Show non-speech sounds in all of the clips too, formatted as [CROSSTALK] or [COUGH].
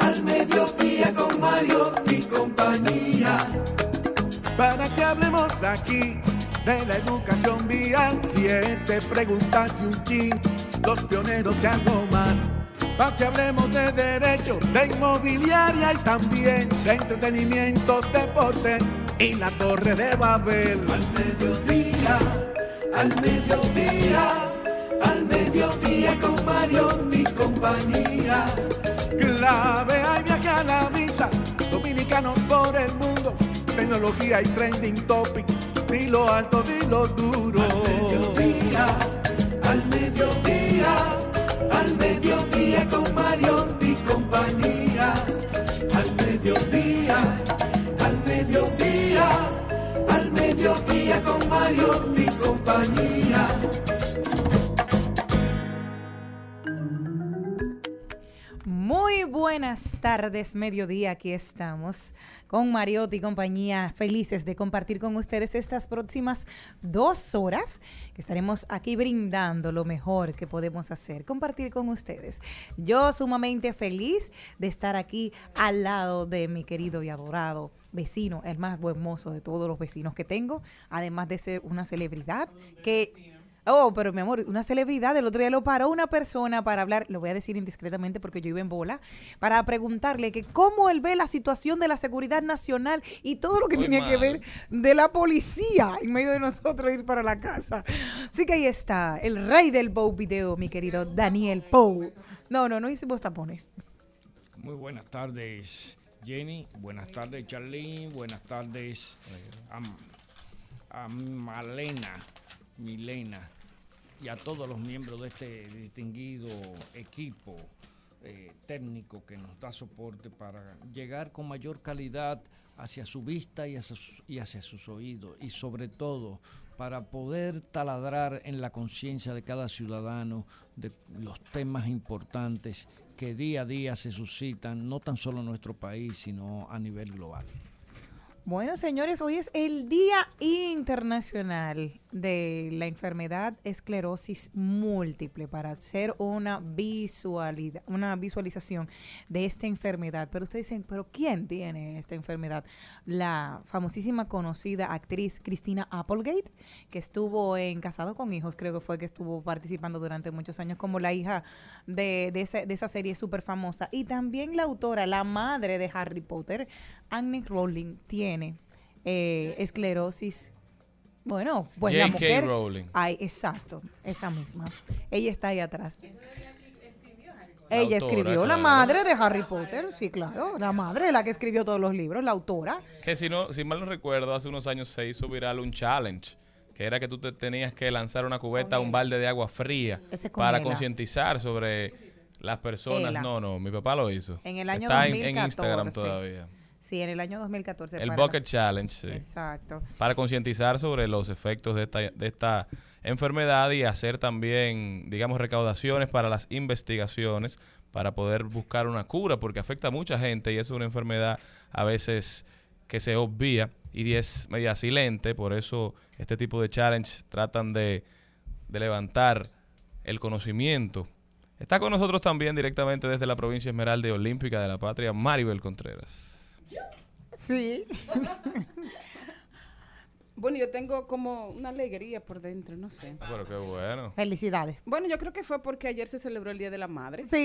Al mediodía con Mario y compañía para que hablemos aquí de la educación vial. Siete preguntas y un chin, los pioneros y algo más. Para que hablemos de derecho, de inmobiliaria y también de entretenimiento, deportes y la torre de Babel. Al mediodía, al mediodía, al mediodía con Mario mi compañía. Clave hay viaje a la vista, dominicanos por el mundo tecnología y trending topic. Dilo alto, dilo duro. Al mediodía, al mediodía, al mediodía con Mario y compañía. Al mediodía, al mediodía, al mediodía con Mario y compañía. Muy buenas tardes, mediodía, aquí estamos con Mariotti y compañía, felices de compartir con ustedes estas próximas dos horas que estaremos aquí brindando lo mejor que podemos hacer, compartir con ustedes. Yo sumamente feliz de estar aquí al lado de mi querido y adorado vecino, el más buen mozo de todos los vecinos que tengo, además de ser una celebridad que Oh, pero mi amor, una celebridad, el otro día lo paró una persona para hablar, lo voy a decir indiscretamente porque yo iba en bola, para preguntarle que cómo él ve la situación de la seguridad nacional y todo lo que Muy tenía que ver de la policía en medio de nosotros ir para la casa. Así que ahí está, el rey del Bow Video, mi querido Daniel Pou. No, no, no hicimos tapones. Muy buenas tardes, Jenny. Buenas tardes, Charlene. Buenas tardes a, a Malena, Milena y a todos los miembros de este distinguido equipo eh, técnico que nos da soporte para llegar con mayor calidad hacia su vista y hacia, sus- y hacia sus oídos y sobre todo para poder taladrar en la conciencia de cada ciudadano de los temas importantes que día a día se suscitan, no tan solo en nuestro país, sino a nivel global. Bueno, señores, hoy es el Día Internacional de la Enfermedad Esclerosis Múltiple para hacer una visualidad, una visualización de esta enfermedad. Pero ustedes dicen, ¿pero quién tiene esta enfermedad? La famosísima conocida actriz Cristina Applegate, que estuvo en Casado con Hijos, creo que fue que estuvo participando durante muchos años como la hija de, de, de esa serie súper famosa. Y también la autora, la madre de Harry Potter, Anne Rowling, tiene eh, esclerosis. Bueno, pues la J.K. mujer. Rowling. Ay, exacto, esa misma. Ella está ahí atrás. La Ella autora, escribió la claro. madre de Harry Potter, sí, claro, la madre, la que escribió todos los libros, la autora. Que si no, si mal no recuerdo, hace unos años se hizo viral un challenge. Que era que tú te tenías que lanzar una cubeta a un balde de agua fría para concientizar sobre las personas. Ela. No, no, mi papá lo hizo. En el año Está en- en 2014. Instagram todavía. Sí, en el año 2014. El para- Bucket Challenge, sí. Exacto. Para concientizar sobre los efectos de esta, de esta enfermedad y hacer también, digamos, recaudaciones para las investigaciones para poder buscar una cura, porque afecta a mucha gente y es una enfermedad a veces que se obvia y es media silente, por eso este tipo de challenge tratan de, de levantar el conocimiento. Está con nosotros también directamente desde la provincia Esmeralda y Olímpica de la Patria, Maribel Contreras. Sí. Bueno, yo tengo como una alegría por dentro, no sé. Pero qué bueno. Felicidades. Bueno, yo creo que fue porque ayer se celebró el Día de la Madre. Sí.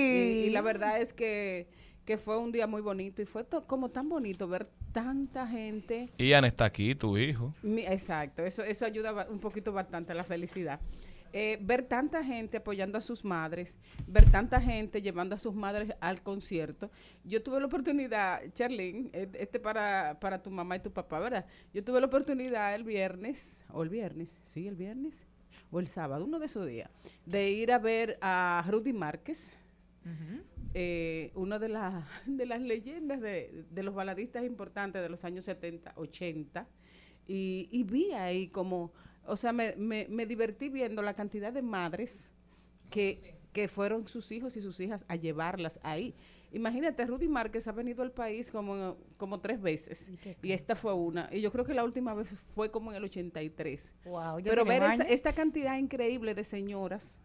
Y, y la verdad es que, que fue un día muy bonito y fue to- como tan bonito ver tanta gente. Ian está aquí, tu hijo. Mi- exacto, eso, eso ayuda un poquito bastante a la felicidad. Eh, ver tanta gente apoyando a sus madres, ver tanta gente llevando a sus madres al concierto. Yo tuve la oportunidad, Charlene, eh, este para, para tu mamá y tu papá, ¿verdad? Yo tuve la oportunidad el viernes, o el viernes, sí, el viernes, o el sábado, uno de esos días, de ir a ver a Rudy Márquez, eh, una de, las [LAUGHS] de las leyendas de, de los baladistas importantes de los años 70, 80, y, y vi ahí como, o sea, me, me, me divertí viendo la cantidad de madres que, que fueron sus hijos y sus hijas a llevarlas ahí. Imagínate, Rudy Márquez ha venido al país como, como tres veces y esta fue una. Y yo creo que la última vez fue como en el 83. Wow, Pero ver esa- esta cantidad increíble de señoras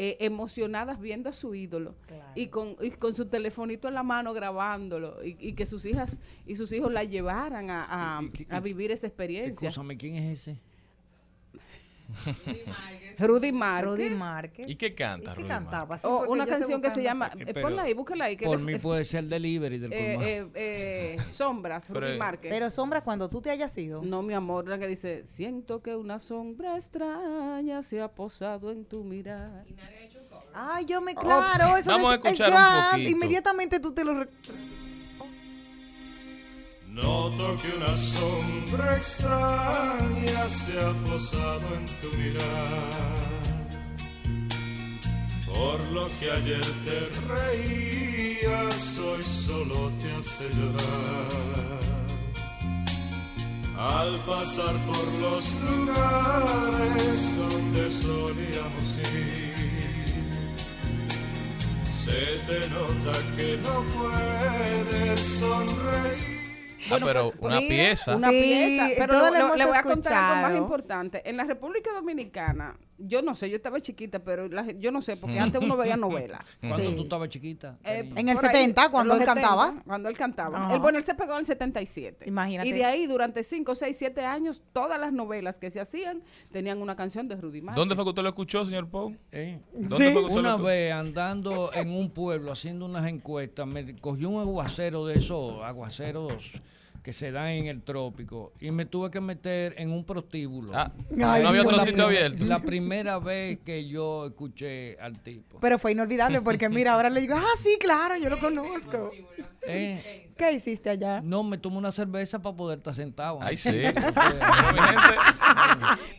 eh, emocionadas viendo a su ídolo y, con, y con su telefonito en la mano grabándolo y, y que sus hijas y sus hijos la llevaran a, a- Y- y- a vivir esa experiencia. Escúchame, ¿quién es ese? Rudy Márquez. Rudy Márquez. ¿Y qué canta, ¿Y qué Rudy cantaba? Márquez? Sí, O porque una canción que se llama, Eh, pero ponla ahí, búscala ahí. Que Por le- mí es- puede ser delivery del eh, eh, eh, [LAUGHS] sombras, Pero, Rudy eh, Márquez. Pero sombra cuando tú te hayas ido. no, mi amor, la que dice, siento que una sombra extraña se ha posado en tu mirar. Ay, yo me claro, eso Vamos a es- escuchar un poquito. Inmediatamente tú te lo Noto que una sombra extraña se ha posado en tu mirar. Por lo que ayer te reías, hoy solo te hace llorar. Al pasar por los lugares donde solíamos ir, se te nota que no puedes sonreír. Ah, pero una mira, pieza. Una Sí, pieza. Pero le, lo hemos le voy a contar algo más importante. En la República Dominicana, yo no sé, yo estaba chiquita, pero la yo no sé, porque antes uno veía novelas. [LAUGHS] Cuando Sí. tú estabas chiquita. Eh? En el por ahí, 70, cuando él cantaba. Cuando él cantaba. Ajá. Él, bueno, él se pegó en el 77. Imagínate. Y de ahí, durante 5, 6, 7 años, todas las novelas que se hacían tenían una canción de Rudy Márquez. ¿Dónde fue que usted lo escuchó, señor Pau? Eh, ¿Dónde fue que usted Una lo escuchó? vez andando en un pueblo haciendo unas encuestas, me cogió un aguacero de esos aguaceros que se dan en el trópico y me tuve que meter en un prostíbulo. Ah, Ay, no había otro sitio abierto. La primera vez que yo escuché al tipo. Pero fue inolvidable porque mira, ahora le digo, ah, sí, claro, yo lo conozco. Eh, ¿Qué hiciste allá? no, me tomé una cerveza para poder estar sentado. Ay, sí. [LAUGHS]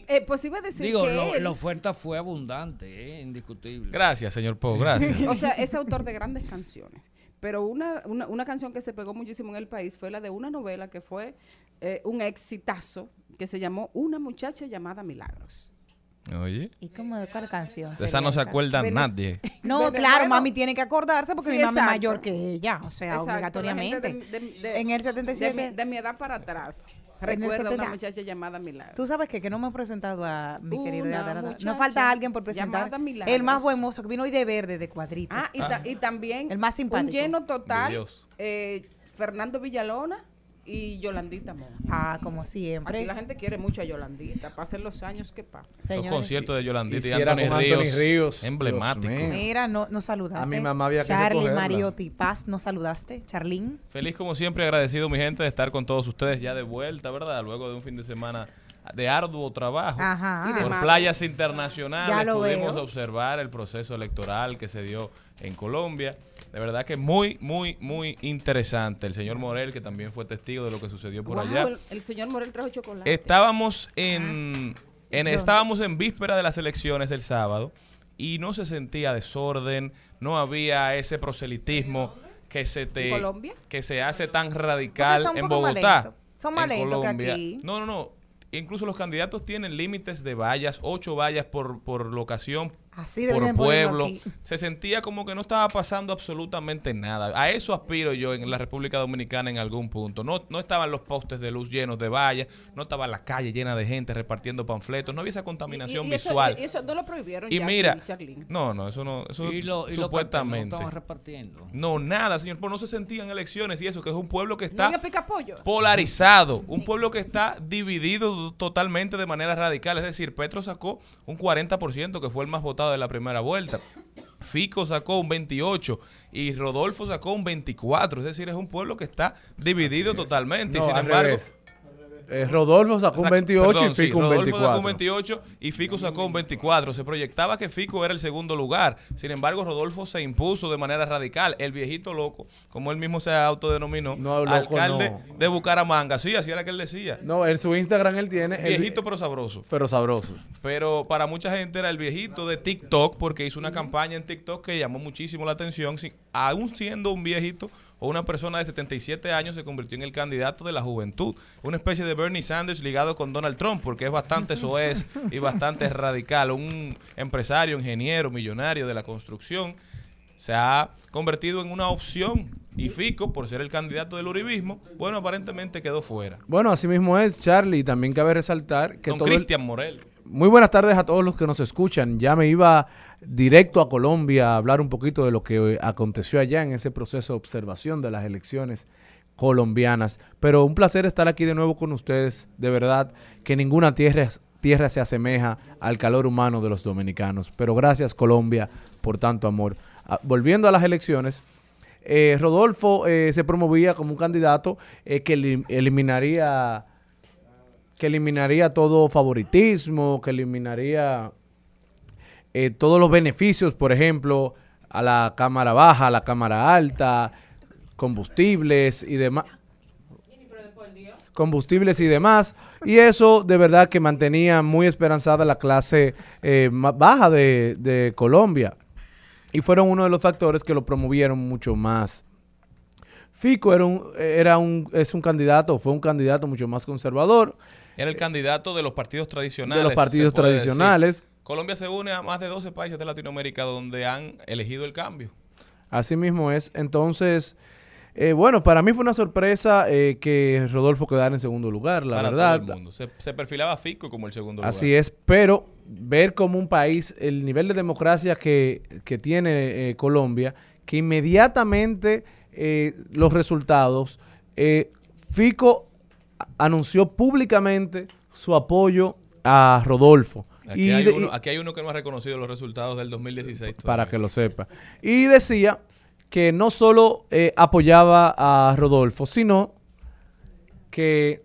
Eh, pues iba a decir Digo, que lo- él, la oferta fue abundante, eh, indiscutible. Gracias, señor Pau, gracias. o sea, es autor de grandes canciones. Pero una, una, una canción que se pegó muchísimo en el país fue la de una novela que fue eh, un exitazo que se llamó Una muchacha llamada Milagros. Oye, ¿Y cómo de cuál canción? de esa no se acuerda Venez- nadie. No, claro, bueno. mami tiene que acordarse porque Sí, mi mamá es mayor que ella, o sea, Exacto, obligatoriamente. de- de- de- en el De 77. mi, de mi edad para atrás. El Recuerda una 70. muchacha llamada Milagros. Tú sabes que, que no me he presentado a mi querido Una Yadara. No falta alguien por presentar. El más buen mozo que vino hoy de verde, de cuadritos. Ah, y, ta- y también El más simpático. un lleno total, Dios. eh, Fernando Villalona y Yolandita Monge. Ah, como siempre. Aquí la gente quiere mucho a Yolandita, pasen los años que pasen. Esos Señores. conciertos de Yolandita y Hiciera Anthony con Anthony Ríos, Ríos, emblemático. Mira, no, nos saludaste. A mi mamá había que Charlie, recogerla. Mariotti, Paz, nos saludaste. Charlín. Feliz como siempre, agradecido mi gente de estar con todos ustedes ya de vuelta, ¿verdad? Luego de un fin de semana de arduo trabajo. Ajá. Y Por playas Ya internacionales lo pudimos veo. observar el proceso electoral que se dio en Colombia. De verdad que muy, muy, muy interesante. El señor Morel, que también fue testigo de lo que sucedió por allá. el, el señor Morel trajo chocolate. Estábamos en, en- ¿Dónde? estábamos en víspera de las elecciones el sábado y no se sentía desorden, no había ese proselitismo que se te que se hace tan radical son en más Bogotá. lentos. Son más en lentos que aquí. No, no, no. Incluso los candidatos tienen límites de vallas, ocho vallas por, por locación, Así por pueblo. aquí. Se sentía como que no estaba pasando absolutamente nada. A eso aspiro yo en la República Dominicana en algún punto. No, no estaban los postes de luz llenos de vallas, no estaba la calle llena de gente repartiendo panfletos, no había esa contaminación Y- y eso- visual. y eso no lo prohibieron Y ya mira, no, no, eso no, eso Y, lo, y no supuestamente. estaban repartiendo. No, nada, señor, pero no se sentían elecciones y eso, que es un pueblo que ¿No está picapollo? polarizado, un pueblo que está dividido totalmente de manera radical. Es decir, Petro sacó un 40%, que fue el más votado de la primera vuelta. Fico sacó un 28 y Rodolfo sacó un 24. Es decir, es un pueblo que está dividido totalmente. No, y sin al embargo, revés. Eh, Rodolfo sacó un Ra- 28 perdón, y sí, Fico un Rodolfo 24. sacó un 28 y Fico sacó un 24. Se proyectaba que Fico era el segundo lugar. Sin embargo, Rodolfo se impuso de manera radical. El viejito loco, como él mismo se autodenominó, No, loco, alcalde no. de Bucaramanga. Sí, así era que él decía. No, en su Instagram él tiene... el- Viejito pero sabroso. pero sabroso. Pero para mucha gente era el viejito de TikTok porque hizo una campaña en TikTok que llamó muchísimo la atención. Si- aún siendo un viejito o una persona de 77 años se convirtió en el candidato de la juventud. Una especie de Bernie Sanders ligado con Donald Trump porque es bastante [LAUGHS] soez y bastante radical. Un empresario, ingeniero, millonario de la construcción se ha convertido en una opción y Fico, por ser el candidato del uribismo, bueno, aparentemente quedó fuera. Bueno, así mismo es, Charlie. y También cabe resaltar que Con todo Cristian Morel. Muy buenas tardes a todos los que nos escuchan. Ya me iba directo a Colombia a hablar un poquito de lo que aconteció allá en ese proceso de observación de las elecciones colombianas. Pero un placer estar aquí de nuevo con ustedes. De verdad que ninguna tierra, tierra se asemeja al calor humano de los dominicanos. Pero gracias Colombia por tanto amor. Ah, volviendo a las elecciones, eh, Rodolfo eh, se promovía como un candidato eh, que elim- eliminaría que eliminaría todo favoritismo, que eliminaría eh, todos los beneficios, por ejemplo, a la cámara baja, a la cámara alta, combustibles y demás. Combustibles y demás. Y eso de verdad que mantenía muy esperanzada la clase eh, baja de, de Colombia. Y fueron uno de los factores que lo promovieron mucho más. Fico era un, era un, es un candidato, fue un candidato mucho más conservador. Era el candidato de los partidos tradicionales. de los partidos decir. tradicionales. Colombia se une a más de 12 países de Latinoamérica donde han elegido el cambio. Así mismo es. Entonces, eh, bueno, para mí fue una sorpresa eh, que Rodolfo quedara en segundo lugar, la para verdad. todo el mundo. Se, se perfilaba Fico como el segundo lugar. Así es, pero ver como un país, el nivel de democracia que, que tiene eh, Colombia, que inmediatamente eh, los resultados, eh, Fico anunció públicamente su apoyo a Rodolfo. Aquí, Y hay de- uno, y- aquí hay uno que no ha reconocido los resultados del 2016. para que lo sepa. Y decía que no solo eh, apoyaba a Rodolfo, sino que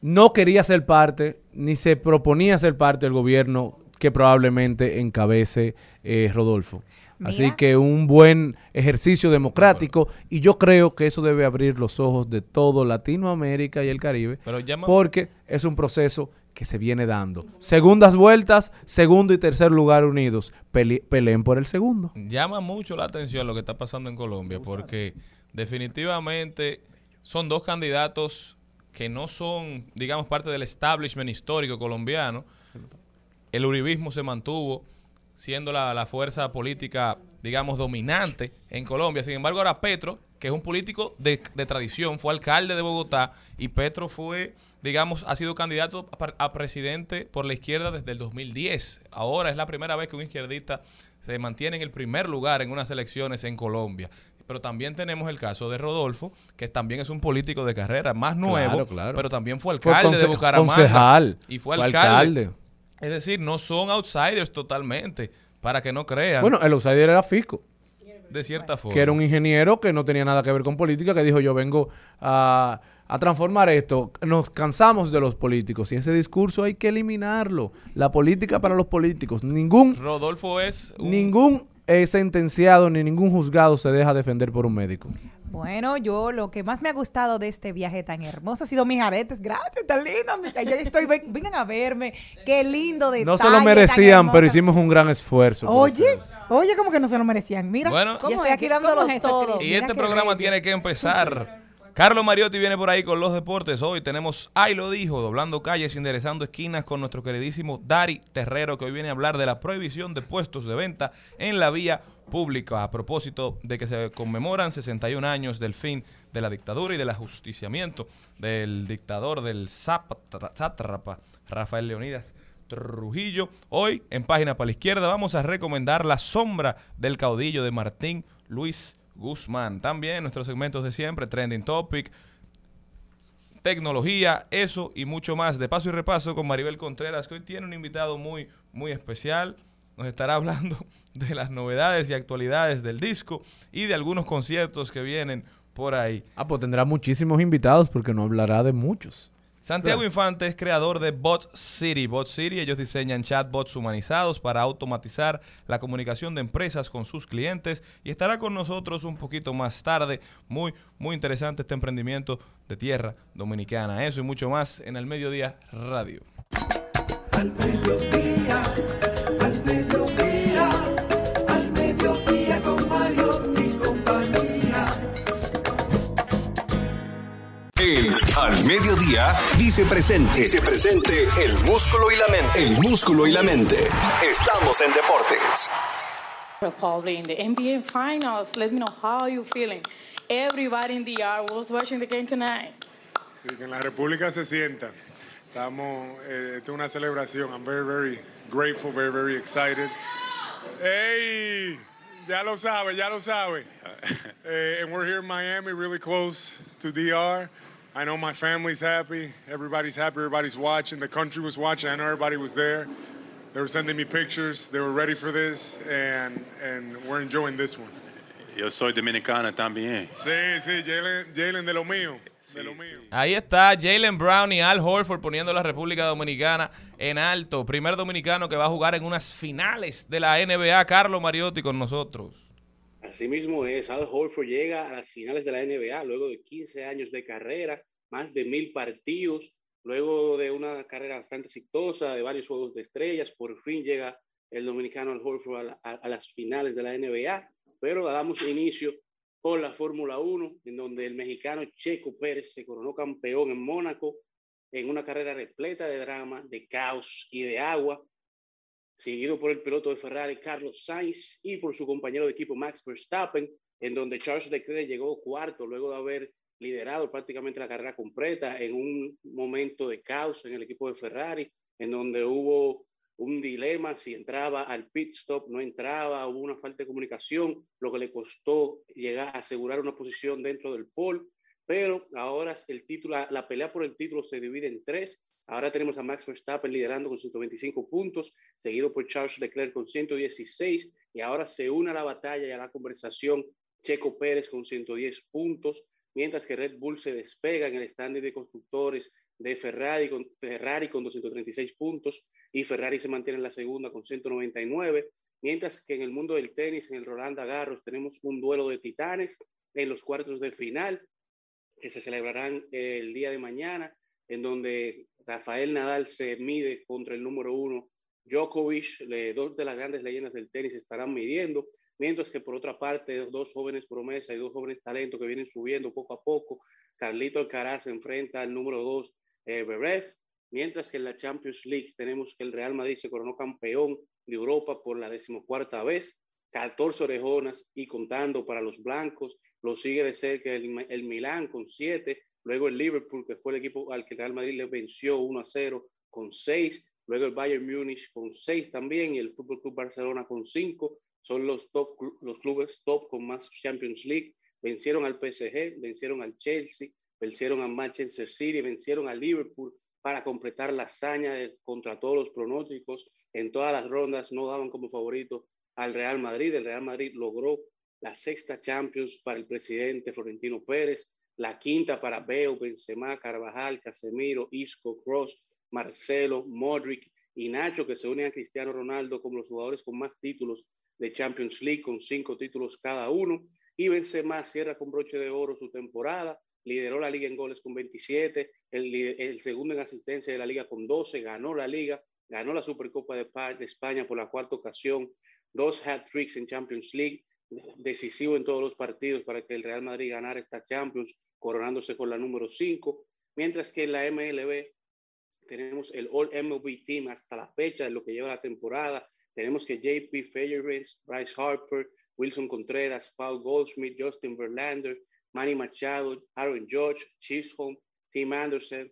no quería ser parte, ni se proponía ser parte del gobierno que probablemente encabece eh, Rodolfo. Así que un buen ejercicio democrático y yo creo que eso debe abrir los ojos de todo Latinoamérica y el Caribe Pero llama- porque es un proceso que se viene dando. Segundas vueltas, segundo y tercer lugar unidos. Pele- peleen por el segundo. Llama mucho la atención lo que está pasando en Colombia porque definitivamente son dos candidatos que no son, digamos, parte del establishment histórico colombiano. El uribismo se mantuvo siendo la, la fuerza política, digamos, dominante en Colombia. Sin embargo, ahora Petro, que es un político de, de tradición, fue alcalde de Bogotá y Petro fue, digamos, ha sido candidato a, presidente por la izquierda desde el 2010. Ahora es la primera vez que un izquierdista se mantiene en el primer lugar en unas elecciones en Colombia. Pero también tenemos el caso de Rodolfo, que también es un político de carrera, más nuevo, Claro, claro. pero también fue Fue alcalde de Bucaramanga. concejal, Y fue, fue alcalde. alcalde. Es decir, no son outsiders totalmente, para que no crean, Bueno, el outsider era Fico, de cierta forma. que era un ingeniero que no tenía nada que ver con política, que dijo yo vengo a, a transformar esto. Nos cansamos de los políticos y ese discurso hay que eliminarlo. La política para los políticos. Ningún, Rodolfo es un- ningún eh, sentenciado ni ningún juzgado se deja defender por un médico. Bueno, yo lo que más me ha gustado de este viaje tan hermoso ha sido mis aretes. Gracias, tan lindo. Yo estoy, ven- vengan a verme. Qué lindo detalle. No se lo merecían, pero hicimos un gran esfuerzo. Oye, oye, como que no se lo merecían. Mira, Bueno. yo ¿Cómo estoy es aquí dándolo es eso, todo. Y Mira este programa bello. tiene que empezar. Carlos Mariotti viene por ahí con los deportes. Hoy tenemos Ay lo dijo, doblando calles, enderezando esquinas con nuestro queridísimo Dari Terrero, que hoy viene a hablar de la prohibición de puestos de venta en la vía pública. A propósito de que se conmemoran 61 años del fin de la dictadura y del ajusticiamiento del dictador del sátrapa Rafael Leonidas Trujillo. Hoy, en Página para la Izquierda, vamos a recomendar La sombra del caudillo de Martín Luis Guzmán. También nuestros segmentos de siempre, Trending Topic, tecnología, eso y mucho más. De paso y repaso con Maribel Contreras, que hoy tiene un invitado muy, muy especial. Nos estará [LAUGHS] hablando de las novedades y actualidades del disco y de algunos conciertos que vienen por ahí. Ah, pues tendrá muchísimos invitados porque no hablará de muchos. Santiago Infante es creador de Bot City. Bot City, ellos diseñan chatbots humanizados para automatizar la comunicación de empresas con sus clientes y estará con nosotros un poquito más tarde. Muy, muy interesante este emprendimiento de tierra dominicana. Eso y mucho más en el Mediodía Radio. Al mediodía, Al Mediodía dice presente. Dice presente el músculo y la mente. El músculo y la mente. Estamos en deportes. probably in the NBA Finals. Let me know how you feeling. Everybody in the yard was watching the game tonight. Sí, que en la República se sienta. Estamos, eh, esta es una celebración. I'm very, very grateful, very, very excited. ¡Ey! Ya lo sabe, ya lo sabe. [LAUGHS] Eh, and we're here in Miami, really close to DR. I know my family's happy. Everybody's happy. Everybody's watching. The country was watching. I know everybody was there. They were sending me pictures. They were ready for this, and and we're enjoying this one. Yo soy dominicana también. Sí, sí, Jalen, Jalen de lo mío, de lo mío. Ahí está Jalen Brown y Al Horford poniendo a la República Dominicana en alto. Primer dominicano que va a jugar en unas finales de la NBA. Carlos Mariotti con nosotros. Así mismo es, Al Horford llega a las finales de la NBA luego de 15 años de carrera, más de mil partidos, luego de una carrera bastante exitosa, de varios juegos de estrellas, por fin llega el dominicano Al Horford a- a las finales de la NBA, pero damos inicio con la Fórmula 1, en donde el mexicano Checo Pérez se coronó campeón en Mónaco en una carrera repleta de drama, de caos y de agua, seguido por el piloto de Ferrari Carlos Sainz y por su compañero de equipo Max Verstappen, en donde Charles Leclerc llegó cuarto luego de haber liderado prácticamente la carrera completa en un momento de caos en el equipo de Ferrari, en donde hubo un dilema si entraba al pit stop, no entraba, hubo una falta de comunicación, lo que le costó llegar a asegurar una posición dentro del pole, pero ahora el título, la, pelea por el título se divide en tres. Ahora tenemos a Max Verstappen liderando con 125 puntos, seguido por Charles Leclerc con 116, y ahora se une a la batalla y a la conversación Checo Pérez con 110 puntos, mientras que Red Bull se despega en el standing de constructores de Ferrari con, Ferrari con 236 puntos y Ferrari se mantiene en la segunda con 199, mientras que en el mundo del tenis, en el Roland Garros, tenemos un duelo de titanes en los cuartos de final que se celebrarán el día de mañana, en donde Rafael Nadal se mide contra el número uno Djokovic, dos de las grandes leyendas del tenis estarán midiendo, mientras que por otra parte dos jóvenes promesas y dos jóvenes talentos que vienen subiendo poco a poco, Carlito Alcaraz se enfrenta al número dos eh, mientras que en la Champions League tenemos que el Real Madrid se coronó campeón de Europa por la decimocuarta vez, 14 orejonas y contando para los blancos, lo sigue de cerca el, el Milán con 7, luego el Liverpool, que fue el equipo al que el Real Madrid le venció 1 a 0 con 6, luego el Bayern Múnich con 6 también y el Fútbol Club Barcelona con 5, son los top los clubes top con más Champions League, vencieron al PSG, vencieron al Chelsea, vencieron al Manchester City, vencieron al Liverpool para completar la hazaña contra todos los pronósticos. En todas las rondas no daban como favorito al Real Madrid. El Real Madrid logró la sexta Champions para el presidente Florentino Pérez, la quinta para Bale, Benzema, Carvajal, Casemiro, Isco, Cross, Marcelo, Modric y Nacho, que se unen a Cristiano Ronaldo como los jugadores con más títulos de Champions League, con cinco títulos cada uno. y Benzema cierra con broche de oro su temporada, lideró la liga en goles con 27, el, segundo en asistencia de la liga con 12, ganó la liga, ganó la Supercopa de, de España por la cuarta ocasión, dos hat-tricks en Champions League, decisivo en todos los partidos para que el Real Madrid ganara esta Champions, coronándose con la número 5, mientras que en la MLB tenemos el All MLB Team hasta la fecha de lo que lleva la temporada. Tenemos que JP Fairbanks, Bryce Harper, Wilson Contreras, Paul Goldschmidt, Justin Verlander, Manny Machado, Aaron Judge, Chisholm, Tim Anderson,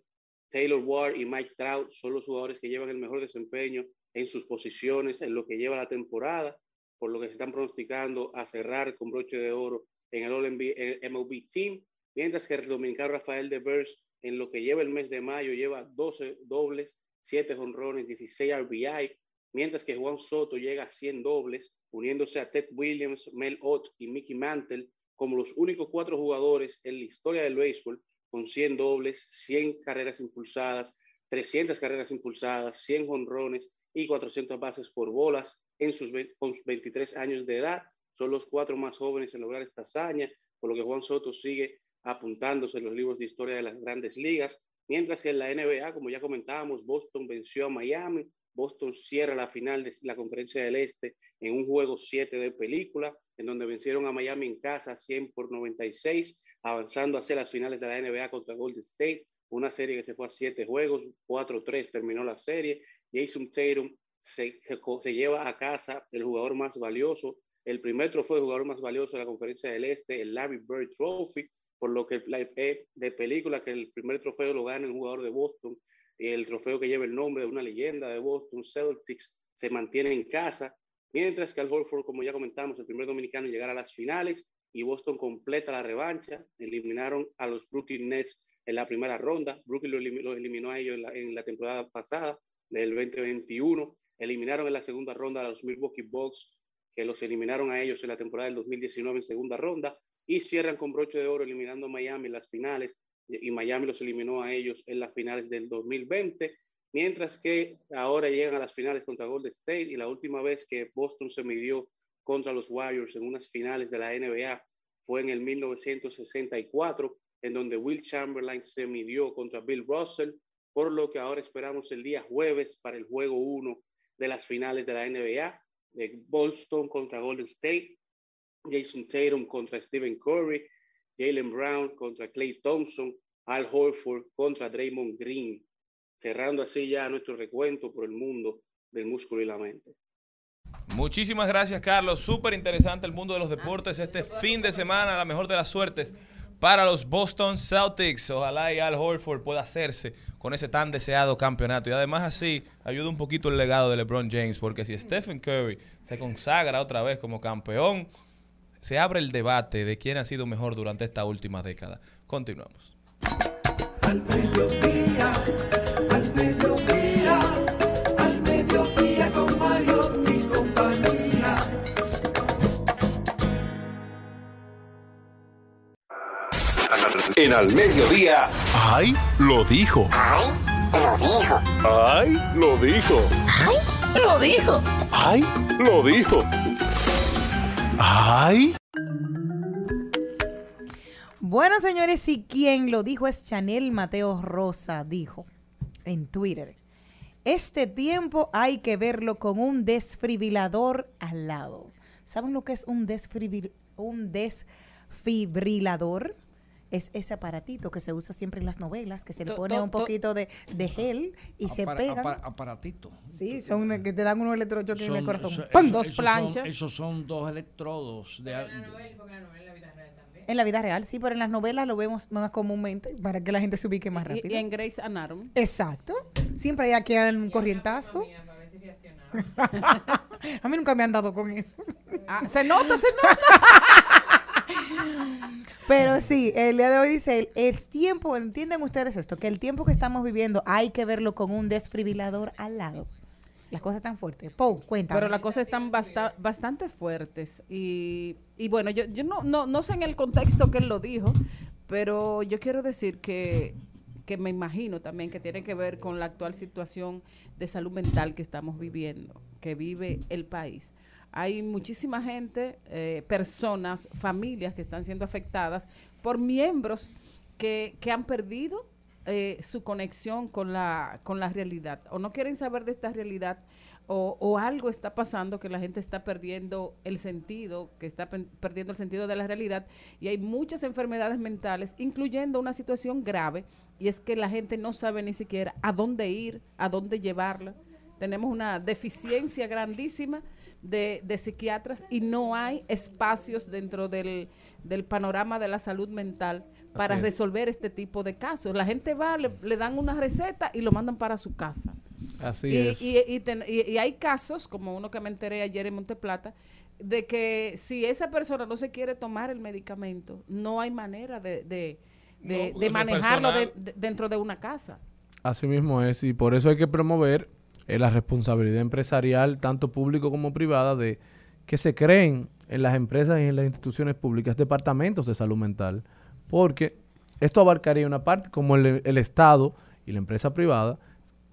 Taylor Ward y Mike Trout son los jugadores que llevan el mejor desempeño en sus posiciones en lo que lleva la temporada, por lo que se están pronosticando a cerrar con broche de oro en el MLB Team, mientras que el Rafael Devers en lo que lleva el mes de mayo lleva 12 dobles, 7 jonrones, 16 RBI, mientras que Juan Soto llega a 100 dobles, uniéndose a Ted Williams, Mel Ott y Mickey Mantle como los únicos cuatro jugadores en la historia del béisbol con 100 dobles, 100 carreras impulsadas, 300 carreras impulsadas, 100 jonrones y 400 bases por bolas en sus, ve- con sus 23 años de edad. Son los cuatro más jóvenes en lograr esta hazaña, por lo que Juan Soto sigue apuntándose en los libros de historia de las grandes ligas. Mientras que en la NBA, como ya comentábamos, Boston venció a Miami. Boston cierra la final de la Conferencia del Este en un juego 7 de película, en donde vencieron a Miami en casa 100 por 96, avanzando hacia las finales de la NBA contra Golden State, una serie que se fue a 7 juegos, 4-3 terminó la serie. Jason Tatum se, lleva a casa el jugador más valioso, el primer trofeo de jugador más valioso de la Conferencia del Este, el Larry Bird Trophy, por lo que la EP de película que el primer trofeo lo gana un jugador de Boston y el trofeo que lleva el nombre de una leyenda de Boston Celtics se mantiene en casa, mientras que Al Horford, como ya comentamos, el primer dominicano en llegar a las finales y Boston completa la revancha, eliminaron a los Brooklyn Nets en la primera ronda, Brooklyn los eliminó a ellos en la, en la temporada pasada del 2021, eliminaron en la segunda ronda a los Milwaukee Bucks que los eliminaron a ellos en la temporada del 2019 en segunda ronda y cierran con broche de oro eliminando a Miami en las finales y Miami los eliminó a ellos en las finales del 2020, mientras que ahora llegan a las finales contra Golden State y la última vez que Boston se midió contra los Warriors en unas finales de la NBA fue en el 1964, en donde Will Chamberlain se midió contra Bill Russell, por lo que ahora esperamos el día jueves para el juego 1 de las finales de la NBA, de Boston contra Golden State, Jason Tatum contra Stephen Curry, Jalen Brown contra Clay Thompson, Al Horford contra Draymond Green, cerrando así ya nuestro recuento por el mundo del músculo y la mente. Muchísimas gracias, Carlos. Súper interesante el mundo de los deportes este fin de semana. La mejor de las suertes para los Boston Celtics. Ojalá y Al Horford pueda hacerse con ese tan deseado campeonato. Y además así ayuda un poquito el legado de LeBron James, porque si Stephen Curry se consagra otra vez como campeón, se abre el debate de quién ha sido mejor durante esta última década. Continuamos. En Al Mediodía. ¡Ay! Lo dijo. ¡Ay! Lo dijo. ¡Ay! Lo dijo. ¡Ay! Lo dijo. ¡Ay! Lo dijo. ¡Ay! Bueno, señores, y quien lo dijo es Chanel Mateo Rosa, dijo en Twitter. Este tiempo hay que verlo con un desfibrilador al lado. ¿Saben lo que es un, desfibril- un desfibrilador? Es ese aparatito que se usa siempre en las novelas, que se le pone to- un to- poquito de, de gel y se apara- aparatito. Sí, son una- que te dan unos electrochoques en el corazón. eso- ¡Pam! eso- Dos esos planchas. Son, esos son dos electrodos. De, En la vida real, sí, pero en las novelas lo vemos más comúnmente para que la gente se ubique más rápido. y en Grey's Anatomy. Exacto. Siempre hay aquí un corrientazo. [LAUGHS] A mí nunca me han dado con eso. Ah, se nota, se nota. [LAUGHS] Pero sí, el día de hoy dice, es tiempo, entienden ustedes esto, que el tiempo que estamos viviendo hay que verlo con un desfibrilador al lado. Las cosas están fuertes. Pau, cuéntame. Pero las cosas están basta- bastante fuertes. Y, y bueno, yo, yo no, no, no sé en el contexto que él lo dijo, pero yo quiero decir que, que me imagino también que tiene que ver con la actual situación de salud mental que estamos viviendo, que vive el país. Hay muchísima gente, eh, personas, familias que están siendo afectadas por miembros que, que han perdido eh, su conexión con la, con la realidad o no quieren saber de esta realidad o, o algo está pasando que la gente está perdiendo el sentido, que está perdiendo el sentido de la realidad y hay muchas enfermedades mentales, incluyendo una situación grave y es que la gente no sabe ni siquiera a dónde ir, a dónde llevarla. Tenemos una deficiencia grandísima de, de psiquiatras y no hay espacios dentro del, del panorama de la salud mental para es. resolver este tipo de casos. La gente va, le, le dan una receta y lo mandan para su casa. Así y, es. y- y ten- y- y hay casos, como uno que me enteré ayer en Monteplata, de que si esa persona no se quiere tomar el medicamento, no hay manera de, de, de- No, manejarlo de- personal. de- dentro de una casa. Así mismo es, y por eso hay que promover eh, la responsabilidad empresarial, tanto público como privada, de que se creen en las empresas y en las instituciones públicas departamentos de salud mental, porque esto abarcaría una parte, como el, el Estado y la empresa privada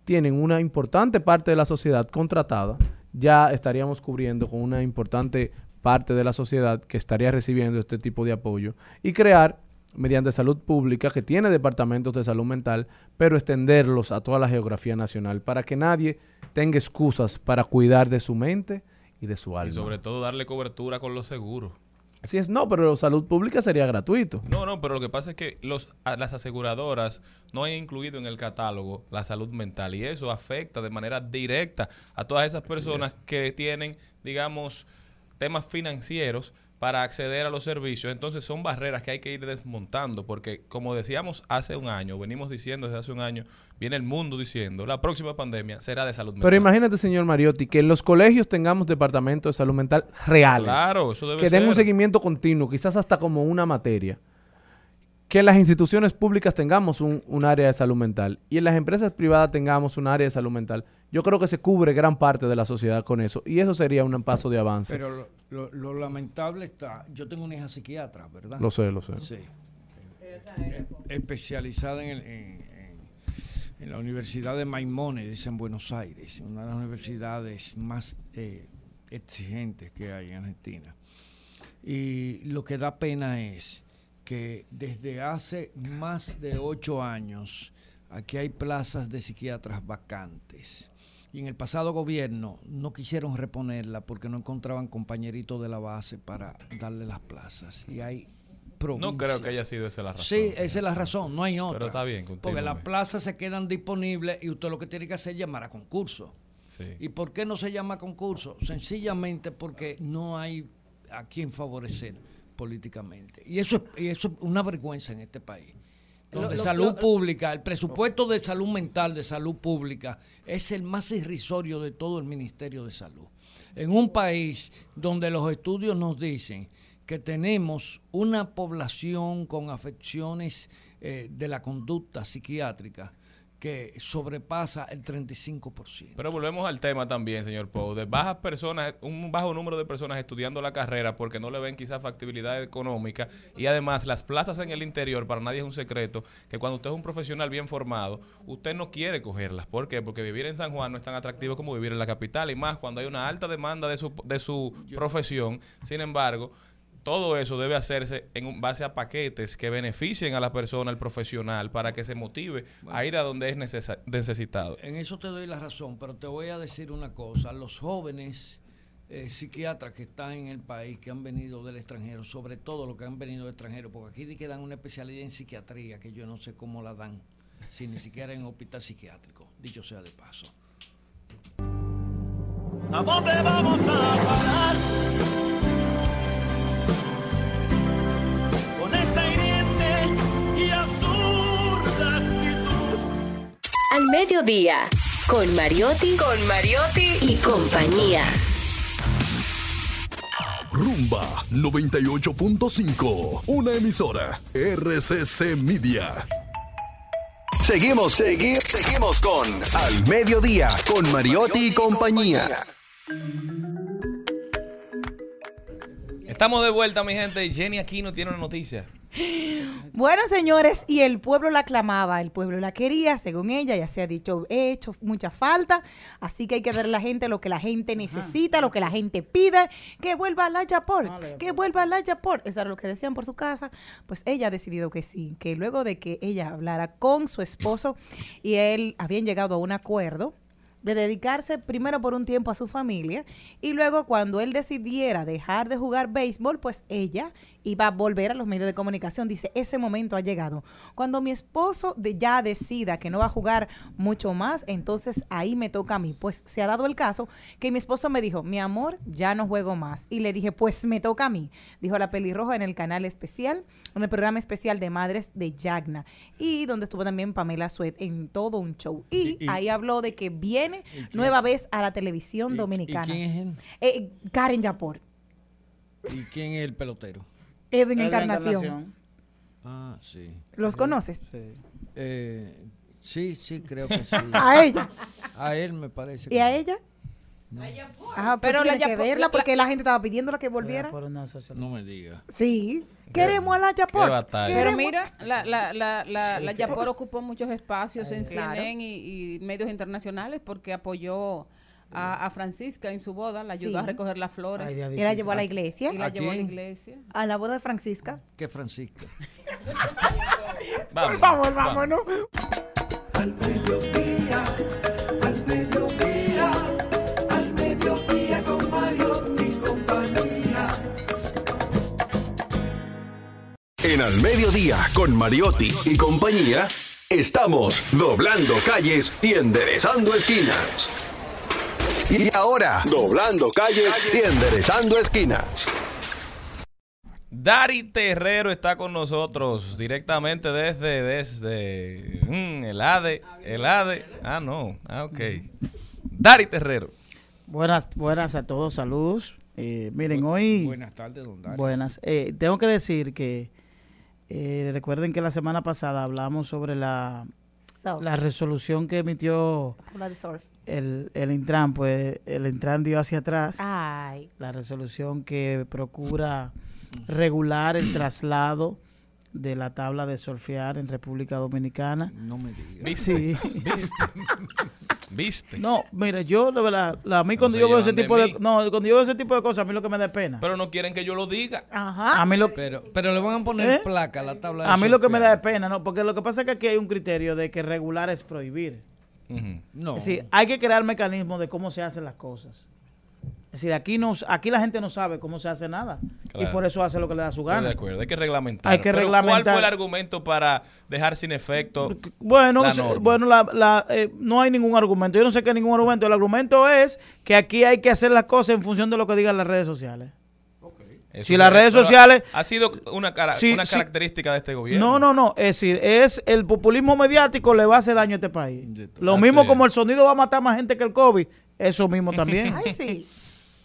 tienen una importante parte de la sociedad contratada, ya estaríamos cubriendo con una importante parte de la sociedad que estaría recibiendo este tipo de apoyo y crear mediante salud pública que tiene departamentos de salud mental, pero extenderlos a toda la geografía nacional para que nadie tenga excusas para cuidar de su mente y de su alma. Y sobre todo darle cobertura con los seguros. Así es, no, pero salud pública sería gratuito. No, no, pero lo que pasa es que los, a- las aseguradoras no han incluido en el catálogo la salud mental y eso afecta de manera directa a todas esas personas que tienen, digamos, temas financieros para acceder a los servicios. Entonces son barreras que hay que ir desmontando porque, como decíamos hace un año, venimos diciendo desde hace un año, viene el mundo diciendo, la próxima pandemia será de salud mental. Pero imagínate, señor Mariotti, que en los colegios tengamos departamentos de salud mental reales. Claro, eso debe Que den un ser. seguimiento continuo, quizás hasta como una materia. Que en las instituciones públicas tengamos un, un área de salud mental y en las empresas privadas tengamos un área de salud mental. Yo creo que se cubre gran parte de la sociedad con eso y eso sería un paso de avance. Pero lo, lo- lo lamentable está, yo tengo una hija psiquiatra, ¿verdad? Lo sé, lo sé. Sí. Eh, especializada en, el- en- en- en la Universidad de Maimónides en Buenos Aires, una de las universidades más eh, exigentes que hay en Argentina. Y lo que da pena es que desde hace más de ocho años aquí hay plazas de psiquiatras vacantes. Y en el pasado gobierno no quisieron reponerla porque no encontraban compañeritos de la base para darle las plazas. Y hay provincias. No creo que haya sido esa la razón. Sí, esa es la razón, no hay otra. Pero está bien, Porque continúe. las plazas se quedan disponibles y usted lo que tiene que hacer es llamar a concurso. Sí. ¿Y por qué no se llama concurso? Sencillamente porque no hay a quien favorecer políticamente. Y eso es, y eso es una vergüenza en este país. Donde lo- salud lo- pública, el presupuesto de salud mental, de salud pública, es el más irrisorio de todo el Ministerio de Salud. En un país donde los estudios nos dicen que tenemos una población con afecciones eh, de la conducta psiquiátrica que sobrepasa el 35%. Pero volvemos al tema también, señor Pou, de bajas personas, un bajo número de personas estudiando la carrera porque no le ven quizás factibilidad económica y además las plazas en el interior, para nadie es un secreto, que cuando usted es un profesional bien formado, usted no quiere cogerlas. ¿Por qué? Porque vivir en San Juan no es tan atractivo como vivir en la capital y más cuando hay una alta demanda de su, de su profesión. Sin embargo, todo eso debe hacerse en base a paquetes que beneficien a la persona, al profesional, para que se motive a ir a donde es necesitado. En eso te doy la razón, pero te voy a decir una cosa. Los jóvenes eh, psiquiatras que están en el país, que han venido del extranjero, sobre todo los que han venido del extranjero, porque aquí que dan una especialidad en psiquiatría, que yo no sé cómo la dan, si ni siquiera en hospital psiquiátrico, dicho sea de paso. ¿A dónde vamos a Al mediodía, con Mariotti, con Mariotti y compañía. Rumba 98.5, una emisora RCC Media. Seguimos, seguimos, seguimos con Al Mediodía, con Mariotti y compañía. Estamos de vuelta, mi gente. y Jenny Aquino tiene una noticia. Bueno, señores, y el pueblo la aclamaba, el pueblo la quería, según ella, ya se ha dicho, he hecho mucha falta, así que hay que darle a la gente lo que la gente necesita, lo que la gente pide, que vuelva a la Yaport, que vuelva a la Yaport. Eso era lo que decían por su casa. Pues ella ha decidido que sí, que luego de que ella hablara con su esposo y él habían llegado a un acuerdo, de dedicarse primero por un tiempo a su familia y luego cuando él decidiera dejar de jugar béisbol, pues ella iba a volver a los medios de comunicación. Dice, ese momento ha llegado. Cuando mi esposo de- ya decida que no va a jugar mucho más, entonces ahí me toca a mí. Pues se ha dado el caso que mi esposo me dijo, mi amor, ya no juego más. Y le dije, pues me toca a mí. Dijo la pelirroja en el canal especial, en el programa especial de Madres de Yagna. Y donde estuvo también Pamela Suet en todo un show. Y, Y- y- ahí habló de que viene nueva vez a la televisión ¿Y- y dominicana. quién es él? Eh, Karen Yapor. ¿Y quién es el pelotero? Edwin Encarnación. Ah, sí. ¿Los conoces? Eh, sí, sí, creo que sí. [LAUGHS] A ella. A él me parece. ¿Y que a sí. ella? Ajá, pero Pero la que verla la- porque la, gente estaba pidiéndola que volviera. No me diga. Sí. Queremos a la Yapor. batalla. Pero mira, la, la, la, la, la Yapor ocupó muchos espacios en Claro. CNN y, y medios internacionales porque apoyó a, a Francisca en su boda, la ayudó Sí. a recoger las flores. Y la llevó a la iglesia. Y la ¿A llevó a la iglesia. A la boda de Francisca. ¿Qué Francisca? [LAUGHS] Vamos, Vamos, vámonos. Al mediodía, al mediodía, al mediodía con Mario y compañía. En Al Mediodía, con Mariotti y compañía, estamos doblando calles y enderezando esquinas. Y ahora, doblando calles y enderezando esquinas. Dari Terrero está con nosotros directamente desde, desde mm, el ADE, el ADE. Ah, no, ah, ok. Dari Terrero. Buenas, buenas a todos, saludos. Eh, miren, hoy... Buenas tardes, don Dario. Buenas. Eh, tengo que decir que eh, recuerden que la semana pasada hablamos sobre la, So, la resolución que emitió el, el Intran, pues el Intran dio hacia atrás. Ay. La resolución que procura regular el traslado de la tabla de surfear en República Dominicana. No me digas. [LAUGHS] ¿Viste? Sí. ¿Viste? No, mira, yo la verdad, la- a mí cuando yo veo ese de tipo de, no, cuando yo veo ese tipo de cosas, a mí lo que me da pena. Pero no quieren que yo lo diga. Ajá. A mí lo, Pero, pero le van a poner ¿Eh? placa a la tabla de a mí lo que me da pena, ¿no? Porque lo que pasa es que aquí hay un criterio de que regular es prohibir. No. Es decir, hay que crear mecanismos de cómo se hacen las cosas. Es decir, aquí, no, aquí la gente no sabe cómo se hace nada. Claro. Y por eso hace lo que le da su Estoy gana. de acuerdo, hay que reglamentar. Hay que Pero ¿Cuál fue el argumento para dejar sin efecto Bueno, la norma? bueno la, la, eh, no hay ningún argumento. Yo no sé qué ningún argumento. El argumento es que aquí hay que hacer las cosas en función de lo que digan las redes sociales. Eso si las es- redes sociales- Ha sido una, cara- una característica de este gobierno. No, no, no. Es decir, es el populismo mediático le va a hacer daño a este país. Lo mismo como el sonido va a matar más gente que el COVID. Eso mismo también. Ay, sí.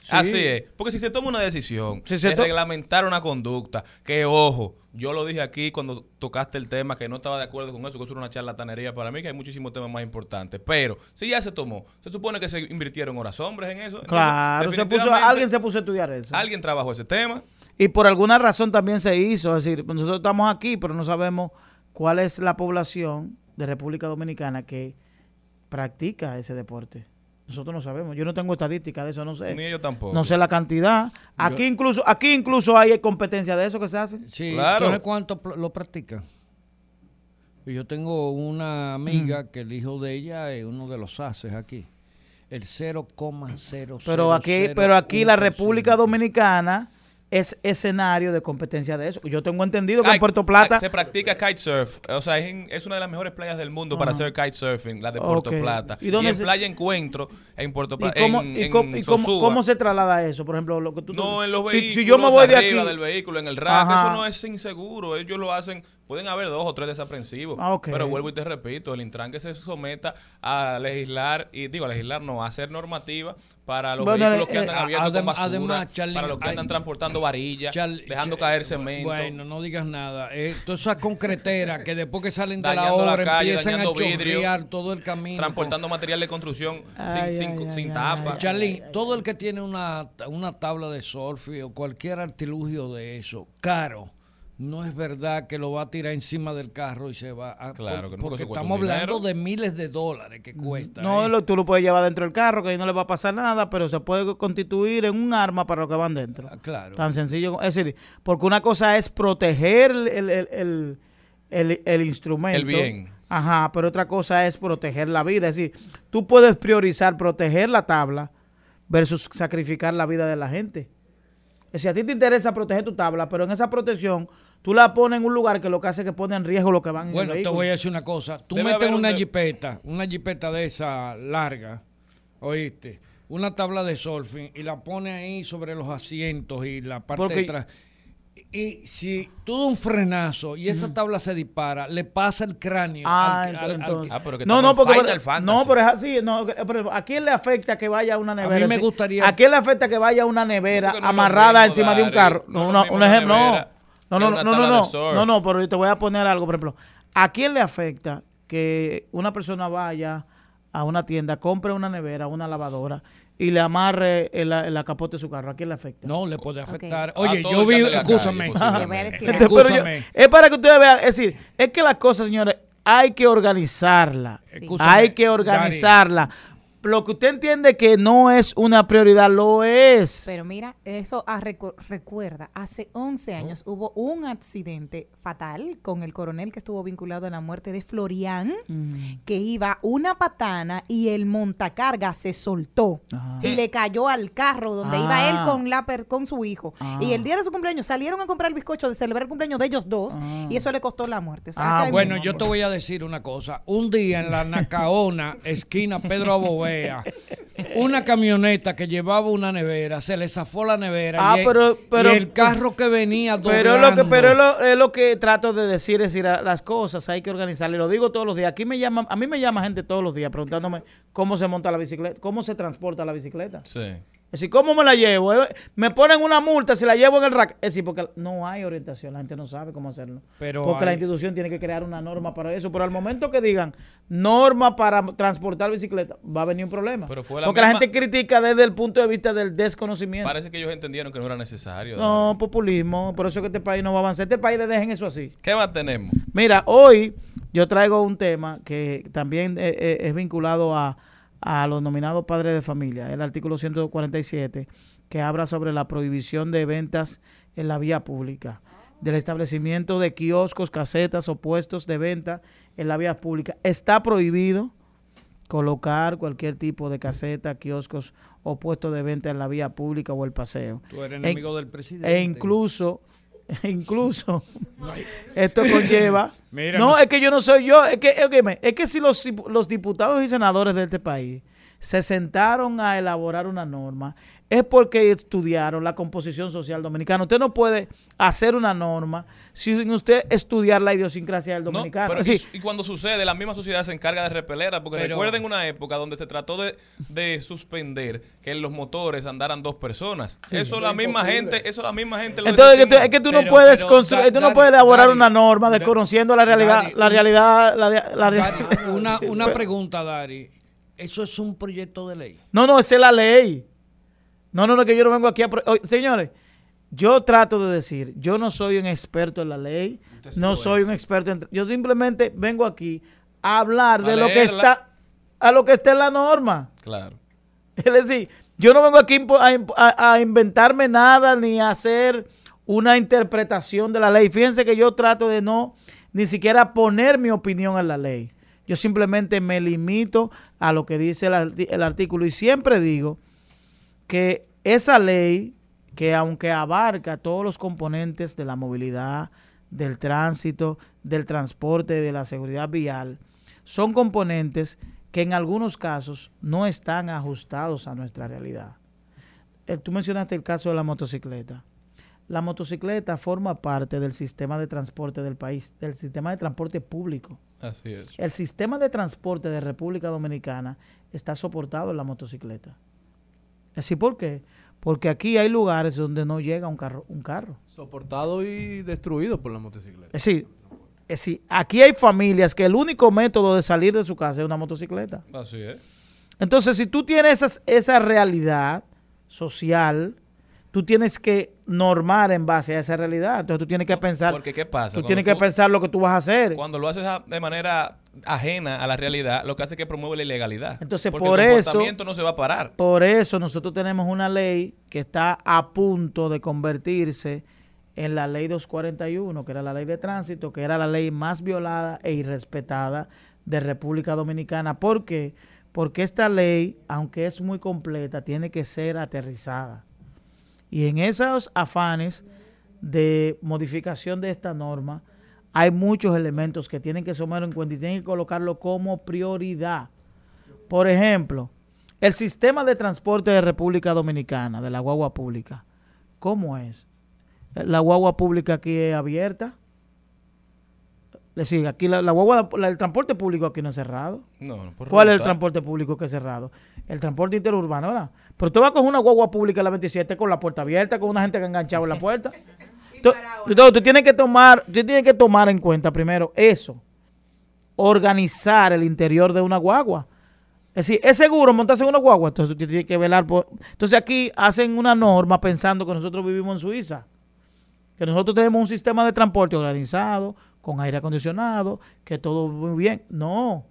Sí. Así es. Porque si se toma una decisión Si se de reglamentar una conducta, que ojo, yo lo dije aquí cuando tocaste el tema, que no estaba de acuerdo con eso, que eso era una charlatanería para mí, que hay muchísimos temas más importantes. Pero si ya se tomó, se supone que se invirtieron horas hombres en eso. Entonces, Claro, se puso, alguien se puso a estudiar eso. alguien trabajó ese tema. Y por alguna razón también se hizo. Es decir, nosotros estamos aquí, pero no sabemos cuál es la población de República Dominicana que practica ese deporte. Nosotros no sabemos. Yo no tengo estadística de eso, no sé. Ni ellos tampoco. No sé la cantidad. Aquí incluso, aquí incluso hay competencia de eso que se hace. Sí, Claro. ¿tú sabes cuánto lo practican? Yo tengo una amiga que el hijo de ella es uno de los haces aquí. El 0,0. Pero aquí, pero aquí la República Dominicana es escenario de competencia de eso. Yo tengo entendido que Ay, en Puerto Plata. Se practica kitesurf. O sea, es, en- es una de las mejores playas del mundo para hacer kitesurfing, la de Puerto. Plata. ¿Y Y, dónde en se- Playa Encuentro, en Puerto ¿Y Plata. cómo, en, y en cómo- y cómo- Sosúa. cómo se traslada eso? Por ejemplo, lo que tú No, en los si, vehículos, si yo me voy de aquí. arriba del vehículo, en el rack, Ajá. eso no es inseguro. Ellos lo hacen, pueden haber dos o tres desaprensivos. Ah. Pero vuelvo y te repito, el Intran que se someta a legislar, y digo, a legislar no, a hacer normativa para los Bueno, vehículos que eh, andan eh, abiertos con adem- basura, además, Charlie, para los que andan transportando varillas, dejando caer cemento. Bueno, no digas nada. Eh, todas esas concreteras que después que salen de la la obra calle, empiezan a vidrio, todo el camino. transportando material de construcción Ay, sin, ay, sin, tapa. Charlie, todo el que tiene una, una tabla de surf o cualquier artilugio de eso, caro, no es verdad que lo va a tirar encima del carro y se va a... Claro, que no, porque estamos hablando de miles de dólares que cuesta. No, ¿eh? lo- tú lo puedes llevar dentro del carro, que ahí no le va a pasar nada, pero se puede constituir en un arma para los que van dentro. Ah, claro. Tan sencillo. Es decir, porque una cosa es proteger el, el- el- el- el- el instrumento. El bien. Ajá, pero otra cosa es proteger la vida. Es decir, tú puedes priorizar proteger la tabla versus sacrificar la vida de la gente. Es decir, a ti te interesa proteger tu tabla, pero en esa protección tú la pones en un lugar que lo que hace es que pone en riesgo lo que van en Bueno, te voy a decir una cosa. Tú Debe metes un una de- jipeta, una jipeta de esa larga, oíste, una tabla de surfing y la pones ahí sobre los asientos y la parte Porque- de atrás. Y si tú un frenazo y esa tabla se dispara, le pasa el cráneo. Ah, al- al- al- entonces- Ah, pero que no, no, porque Final Fantasy. no, pero es así, no, pero ¿a quién le afecta que vaya a una nevera? me así? gustaría- ¿A quién le afecta que vaya a una nevera no amarrada encima de un carro? no No, un ejemplo, no. nevera No, no, no, no, no, no, no, pero te voy a poner algo, por ejemplo, ¿a quién le afecta que una persona vaya a una tienda, compre una nevera, una lavadora y le amarre el, el, la capote de su carro? ¿A quién le afecta? No, le puede afectar. Oye, yo el vi, escúchame. [LAUGHS] Este, Escúchame. es para que ustedes vean, es decir, es que las cosas, señores, hay que organizarla. Hay que organizarla. Lo que usted entiende que no es una prioridad, lo es. Pero mira, eso ah, recu- recuerda, hace 11 años hubo un accidente fatal con el coronel que estuvo vinculado a la muerte de Florian, que iba una patana y el montacarga se soltó y le cayó al carro donde iba él Ah. con la per- con su hijo. Y el día de su cumpleaños salieron a comprar el bizcocho de celebrar el cumpleaños de ellos dos y eso le costó la muerte. O sea, Ah, Bueno, mismo. yo te voy a decir una cosa. Un día en la Nacaona, [LAUGHS] esquina Pedro Una camioneta que llevaba una nevera, se le zafó la nevera Ah, y, el, pero- pero- y el carro que venía [LAUGHS] Pero es lo que, doblando. pero es lo, es lo que trato de decir, es decir, a- las cosas hay que organizarlas. Y lo digo todos los días. Aquí me llaman, a mí me llama gente todos los días preguntándome cómo se monta la bicicleta, cómo se transporta la bicicleta. Sí. Es decir, ¿cómo me la llevo? Me ponen una multa si la llevo en el rack. Es decir, porque no hay orientación, la gente no sabe cómo hacerlo. Pero porque la institución tiene que crear una norma para eso. Pero al momento que digan norma para transportar bicicleta, va a venir un problema. Pero fue la porque la gente critica desde el punto de vista del desconocimiento. Parece que ellos entendieron que no era necesario. No, populismo. Por eso es que este país no va a avanzar. Este país le dejen eso así. ¿Qué más tenemos? Mira, hoy yo traigo un tema que también eh, eh, es vinculado a, a los nominados padres de familia, el artículo 147, que habla sobre la prohibición de ventas en la vía pública, del establecimiento de kioscos, casetas o puestos de venta en la vía pública. Está prohibido colocar cualquier tipo de caseta, kioscos o puesto de venta en la vía pública o el paseo. Tú eres E- enemigo del presidente. E incluso, [LAUGHS] incluso, esto conlleva... Mira, no, no- es que yo no soy yo, es que, óyeme, es que si los, los diputados y senadores de este país se sentaron a elaborar una norma, es porque estudiaron la composición social dominicana. Usted no puede hacer una norma sin usted estudiar la idiosincrasia del No, dominicano. pero Es y, cuando sucede, la misma sociedad se encarga de repelerla, porque Pero- recuerden una época donde se trató de, de suspender que en los motores andaran dos personas. eso la misma gente, eso la misma gente lo Entonces, que tú- es que tú no puedes pero, construir, tú no puedes elaborar Dari, una norma desconociendo la realidad, Dari, la realidad, la, la una, una pregunta, Dari. ¿Eso es un proyecto de ley? No, no, esa es la ley. No, no, no, que yo no vengo aquí a... Oye, Señores, yo trato de decir, yo no soy un experto en la ley, no soy un experto en... Yo simplemente vengo aquí a hablar A de lo que está, a lo que está en la norma. Claro. Es decir, yo no vengo aquí a inventarme nada ni a hacer una interpretación de la ley. Fíjense que yo trato de no ni siquiera poner mi opinión en la ley. Yo simplemente me limito a lo que dice el, artículo y siempre digo que esa ley, que aunque abarca todos los componentes de la movilidad, del tránsito, del transporte, de la seguridad vial, son componentes que en algunos casos no están ajustados a nuestra realidad. Eh, Tú mencionaste el caso de la motocicleta. La motocicleta forma parte del sistema de transporte del país, del sistema de transporte público. Así es. El sistema de transporte de República Dominicana está soportado en la motocicleta. ¿Así por qué? Porque aquí hay lugares donde no llega un carro. Un carro. Soportado y destruido por la motocicleta. Es decir, es decir, aquí hay familias que el único método de salir de su casa es una motocicleta. Así es. Entonces, si tú tienes esas- esa realidad social, tú tienes que normar en base a esa realidad. Entonces tú tienes que pensar. Porque ¿qué pasa? Tú Cuando tienes que pensar lo que tú vas a hacer. Cuando lo haces a- de manera ajena a la realidad, lo que hace es que promueve la ilegalidad. Entonces, Porque por el eso- comportamiento no se va a parar. Por eso nosotros tenemos una ley que está a punto de convertirse en la ley 241, que era la ley de tránsito, que era la ley más violada e irrespetada de República Dominicana. ¿Por qué? Porque esta ley, aunque es muy completa, tiene que ser aterrizada. Y en esos afanes de modificación de esta norma, hay muchos elementos que tienen que tomar en cuenta y tienen que colocarlo como prioridad. Por ejemplo, el sistema de transporte de República Dominicana, de la guagua pública, ¿cómo es? La guagua pública aquí es abierta. Le sigue, aquí la, la guagua, la- el transporte público aquí no es cerrado. No, no, por ¿Cuál es el transporte público que es cerrado? El transporte interurbano, ¿verdad? Pero tú vas a coger una guagua pública en la 27 con la puerta abierta, con una gente que ha enganchado en la puerta. [LAUGHS] Tú, tú- tú tienes que tomar, tú tienes que tomar en cuenta primero eso. Organizar el interior de una guagua. Es decir, ¿es seguro montarse en una guagua? Entonces tú tienes que velar por... Entonces aquí hacen una norma pensando que nosotros vivimos en Suiza. Que nosotros tenemos un sistema de transporte organizado, con aire acondicionado, que todo muy bien. No,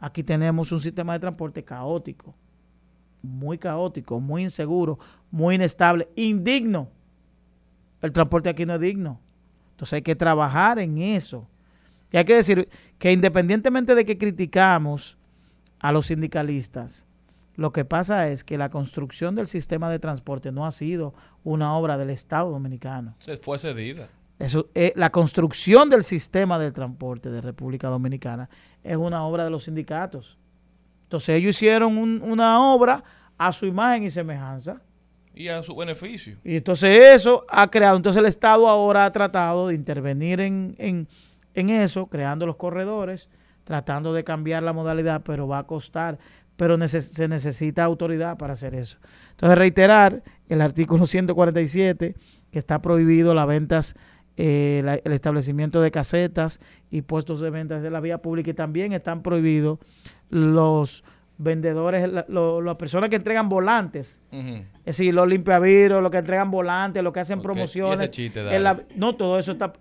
aquí tenemos un sistema de transporte caótico. Muy caótico, muy inseguro, muy inestable, indigno. El transporte aquí no es digno. Entonces hay que trabajar en eso. Y hay que decir que independientemente de que criticamos a los sindicalistas, lo que pasa es que la construcción del sistema de transporte no ha sido una obra del Estado dominicano. Se fue cedida. Eso, eh, la construcción del sistema del transporte de República Dominicana es una obra de los sindicatos. Entonces ellos hicieron un- una obra a su imagen y semejanza. Y a su beneficio. Y entonces eso ha creado, entonces el Estado ahora ha tratado de intervenir en, en, en eso, creando los corredores, tratando de cambiar la modalidad, pero va a costar, pero neces- se necesita autoridad para hacer eso. Entonces reiterar el artículo 147, que está prohibido las ventas, eh, la- el establecimiento de casetas y puestos de ventas de la vía pública y también están prohibidos los vendedores, la- lo- las personas que entregan volantes. Es decir, los limpiavidrios, los que entregan volantes, los que hacen promociones. chiste, en la- no, todo eso está,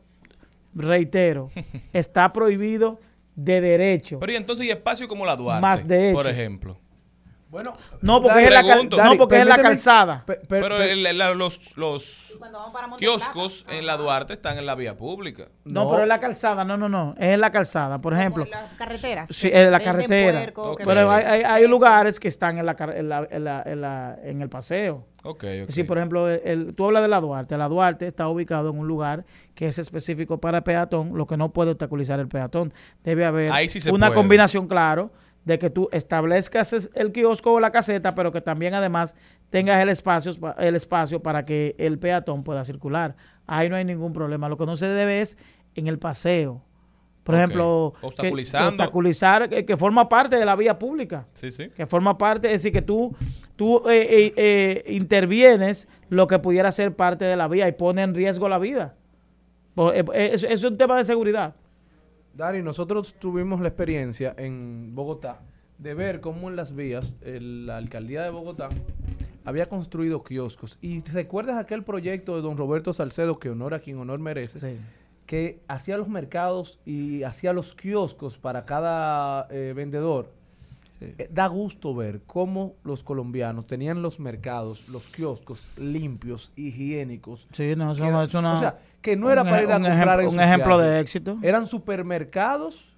reitero, [LAUGHS] está prohibido de derecho. Pero y entonces, y espacio como la Duarte, Más de por hecho. ejemplo. Bueno, No, porque es en la, cal- Pregunto. no, porque es en la calzada. pe- per- Pero per- el- la- los, los kioscos en la Duarte están en la vía pública. No, pero es la calzada, no, no, no, es en la calzada, por ejemplo. las carreteras. Sí, en la carretera. puerco, Pero hay, hay- hay lugares que están en la, en, la, en, la- en la- en el paseo. Ok, ok. Sí, por ejemplo, el- el- tú hablas de la Duarte. La Duarte está ubicado en un lugar que es específico para peatón, lo que no puede obstaculizar el peatón. Debe haber Ahí sí se una puede. combinación, claro, de que tú establezcas es- el kiosco o la caseta, pero que también además tengas el espacio, el espacio para que el peatón pueda circular. Ahí no hay ningún problema. Lo que no se debe es en el paseo. Por ejemplo, que- Obstaculizando. obstaculizar que, que forma parte de la vía pública Sí, sí. que forma parte, es decir, que tú, tú eh, eh, eh, intervienes lo que pudiera ser parte de la vía y pone en riesgo la vida. Eh, eh, Es, es un tema de seguridad. Dari, nosotros tuvimos la experiencia en Bogotá de ver cómo en las vías el- la alcaldía de Bogotá había construido kioscos. Y recuerdas aquel proyecto de don Roberto Salcedo, que honor a quien honor merece, que hacía los mercados y hacía los kioscos para cada eh, vendedor. Eh, Da gusto ver cómo los colombianos tenían los mercados, los kioscos limpios, higiénicos. Sí, no, eso Que no- era- es una- o sea, que no era un para ir a un comprar en un ejemplo de éxito. Eran supermercados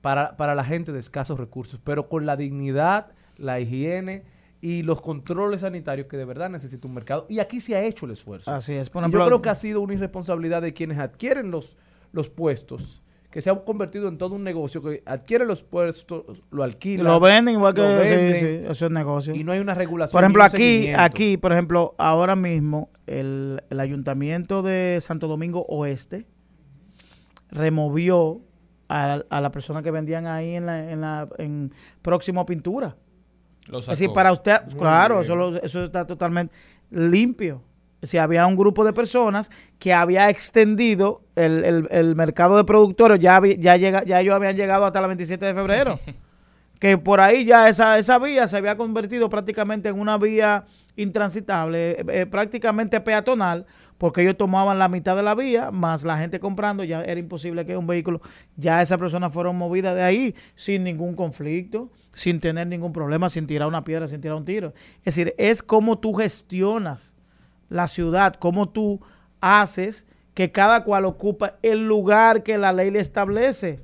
para, para la gente de escasos recursos, pero con la dignidad, la higiene y los controles sanitarios que de verdad necesita un mercado. Y aquí se ha hecho el esfuerzo. Así es. Por Y ejemplo, Yo creo que ha sido una irresponsabilidad de quienes adquieren los, los puestos, que se han convertido en todo un negocio, que adquieren los puestos, lo alquilan. lo venden igual que lo sí, venden, sí, eso es negocio. Y no hay una regulación. Por ejemplo, aquí, aquí, por ejemplo, ahora mismo el, el ayuntamiento de Santo Domingo Oeste removió a, a la persona que vendían ahí en la, en la en próximo a pintura. Lo Es decir, para usted, claro, eso, lo- eso está totalmente limpio. Es decir, había un grupo de personas que había extendido el, el- el mercado de productores, ya, ya, llega, ya ellos habían llegado hasta el 27 de febrero. [LAUGHS] que por ahí ya esa, esa vía se había convertido prácticamente en una vía intransitable, eh, eh, prácticamente peatonal, porque ellos tomaban la mitad de la vía, más la gente comprando, ya era imposible que un vehículo, ya esas personas fueron movidas de ahí sin ningún conflicto, sin tener ningún problema, sin tirar una piedra, sin tirar un tiro. Es decir, es como tú gestionas la ciudad, cómo tú haces que cada cual ocupa el lugar que la ley le establece.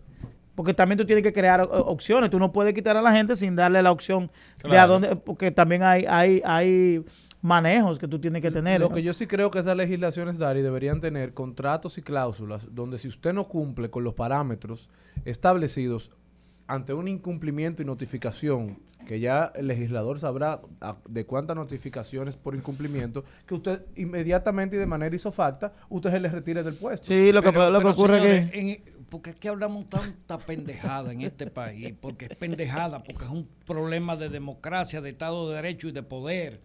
Porque también tú tienes que crear opciones. Tú no puedes quitar a la gente sin darle la opción de a dónde, porque también hay, hay, hay manejos que tú tienes que tener. Lo que yo sí creo que esas legislaciones, Dari, deberían tener contratos y cláusulas donde si usted no cumple con los parámetros establecidos ante un incumplimiento y notificación, que ya el legislador sabrá a- de cuántas notificaciones por incumplimiento, que usted inmediatamente y de manera isofacta, usted se le retire del puesto. Sí, lo que, Pero- lo que pero, ocurre señores, que... en- porque es que hablamos tanta pendejada en este país, porque es pendejada, porque es un problema de democracia, de Estado de Derecho y de poder.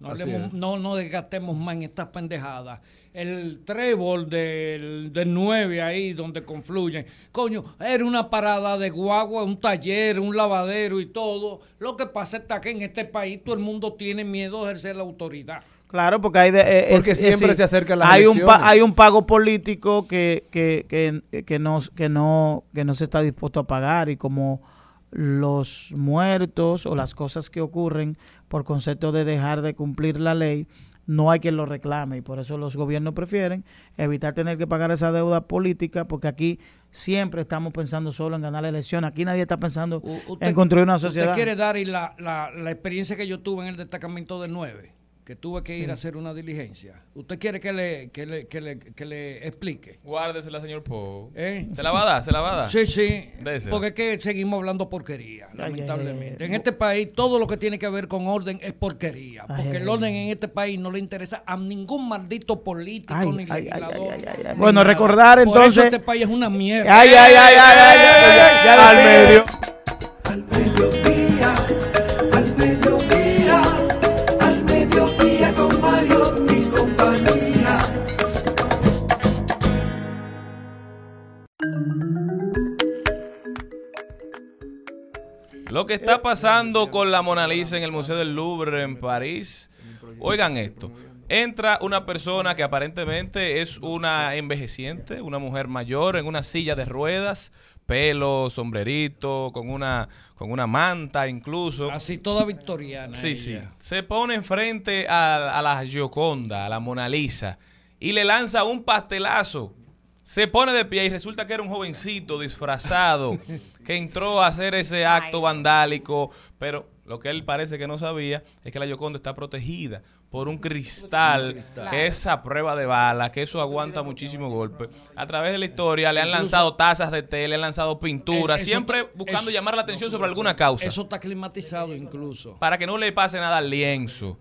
No, hablemos- no nos desgastemos más en estas pendejadas. El trébol del, del 9 ahí donde confluyen. Coño, era una parada de guagua, un taller, un lavadero y todo. Lo que pasa está que en este país todo el mundo tiene miedo de ejercer la autoridad. Claro, porque hay de, eh, Porque es- siempre se acercan las hay un hay un pago político que que, que, que no que no que no se está dispuesto a pagar y como los muertos o las cosas que ocurren por concepto de dejar de cumplir la ley no hay quien lo reclame y por eso los gobiernos prefieren evitar tener que pagar esa deuda política porque aquí siempre estamos pensando solo en ganar la elección aquí nadie está pensando Usted- en construir una sociedad ¿Usted quiere dar y la, la, la experiencia que yo tuve en el destacamento del 9? Que tuve que ir Sí. a hacer una diligencia. ¿Usted quiere que le, que le, que le, que le explique? Guárdesela, señor Po. ¿Eh? ¿Se la va a dar? ¿Se la va a dar? Sí, sí. Désela. Porque es que seguimos hablando porquería, ay, lamentablemente. ay. En este país todo lo que tiene que ver con orden es porquería. Ay, Porque ay, el orden en este país no le interesa a ningún maldito político Ay, ni ay, ay, legislador. ay, ay, ay. ni Bueno, nada. recordar Por entonces- eso este país es una mierda. ay ay ay ay ay, ay, ay, ya Al medio. Al mediodía, Lo que está pasando con la Mona Lisa en el Museo del Louvre en París. Oigan esto. Entra una persona que aparentemente es una envejeciente, una mujer mayor en una silla de ruedas, pelo, sombrerito, con una con una manta incluso. Así toda victoriana. Sí, sí. Se pone enfrente a, a la Gioconda, a la Mona Lisa, y le lanza un pastelazo. Se pone de pie y resulta que era un jovencito disfrazado [LAUGHS] que entró a hacer ese acto vandálico, pero lo que él parece que no sabía es que la Gioconda está protegida por un cristal, que es a prueba de bala, que eso aguanta muchísimo golpe. A través de la historia le han lanzado tazas de té, le han lanzado pintura, Es- eso siempre buscando llamar la atención sobre alguna causa Eso está climatizado incluso. para que no le pase nada al lienzo.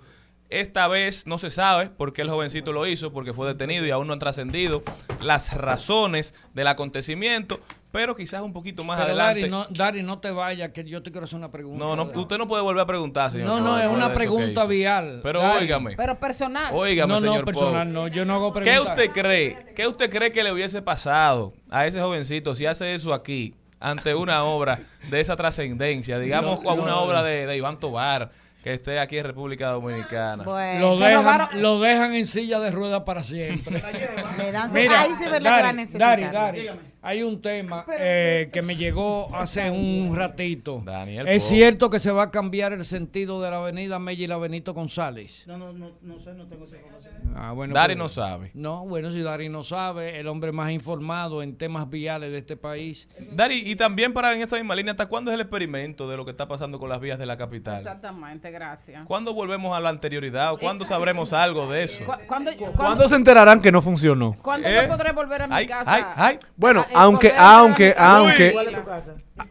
Esta vez no se sabe por qué el jovencito lo hizo, porque fue detenido y aún no han trascendido las razones del acontecimiento, pero quizás un poquito más Pero adelante. Dari no, Dari, no te vayas, que yo te quiero hacer una pregunta. no, no, usted no puede volver a preguntar, señor. No, no, es una pregunta vial. Pero Dari. óigame, Pero personal. óigame, no, señor no, personal, Poe. no, yo no hago ¿Qué preguntas. usted cree? ¿Qué usted cree que le hubiese pasado a ese jovencito si hace eso aquí ante una obra de esa trascendencia? Digamos, No, con una no. obra de, de Iván Tobar que esté aquí en República Dominicana. Bueno, Lo dejan, robaron- lo dejan en silla de ruedas para siempre. [LAUGHS] le dan su- Mira, ahí sí ver lo que va a Dari, necesitar. Dari, Dari, hay un tema eh, que me llegó hace un ratito. Daniel es cierto que se va a cambiar el sentido de la avenida Mella y la Benito González. No, no, no, no sé, no tengo esa información. Ah, bueno, Dari pues- no sabe. No, bueno, si Dari no sabe, el hombre más informado en temas viales de este país. Dari, y también para en esa misma línea, ¿hasta cuándo es el experimento de lo que está pasando con las vías de la capital? Exactamente, gracias. ¿Cuándo volvemos a la anterioridad o cuándo sabremos algo de eso? ¿Cu- ¿Cuándo, ¿Cuándo cuándo, se enterarán que no funcionó? cuándo ¿Eh? yo podré volver a mi Ay, casa? ay, ay. Bueno, Ah, eh, aunque, a a aunque, aunque,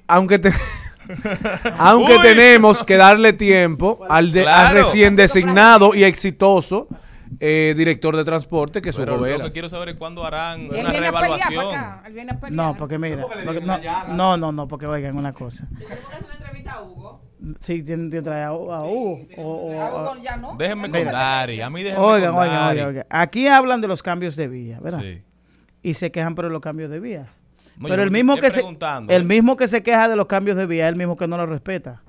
aunque te- [LAUGHS] aunque Uy. tenemos que darle tiempo al, de- al recién designado y exitoso eh, director de transporte que es Pero Hugo lo que quiero saber es cuándo harán Él una a reevaluación. acá. A. No, porque mira, porque no, no, no, no, porque oigan una cosa. Sí, tienen que traer a, a Hugo. o- o- A Hugo ya no. Déjenme con. Dari, a mí déjenme Oigan, con oigan, oigan, oigan. Aquí hablan de los cambios de vía, ¿verdad? Sí. Y se quejan por los cambios de vías. Pero el mismo, que se, el ¿eh? mismo que se queja de los cambios de vía es el mismo que no lo respeta.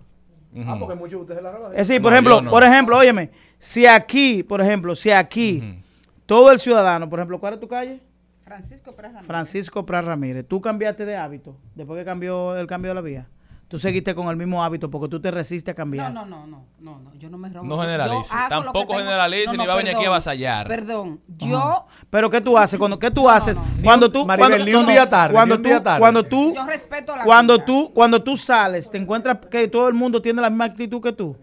Ah, porque muchos de ustedes la graban. Es decir, No, por ejemplo, no. por ejemplo, óyeme, si aquí, por ejemplo, si aquí todo el ciudadano, por ejemplo, ¿cuál es tu calle? Francisco Pérez Ramírez. Francisco Pras Ramírez, tú cambiaste de hábito después que cambió el cambio de la vía. Tú seguiste con el mismo hábito porque tú te resistes a cambiar. No, no, no, no, no, no, yo no me robo. No generalice. Tampoco generalice ni va a venir aquí a avasallar. Perdón, yo, Pero ¿qué tú haces cuando qué tú haces cuando tú Maribel, cuando ni tú- un día tarde, cuando ni un tú día tarde. cuando tú yo respeto la cuando vida. tú cuando tú sales te encuentras que todo el mundo tiene la misma actitud que tú.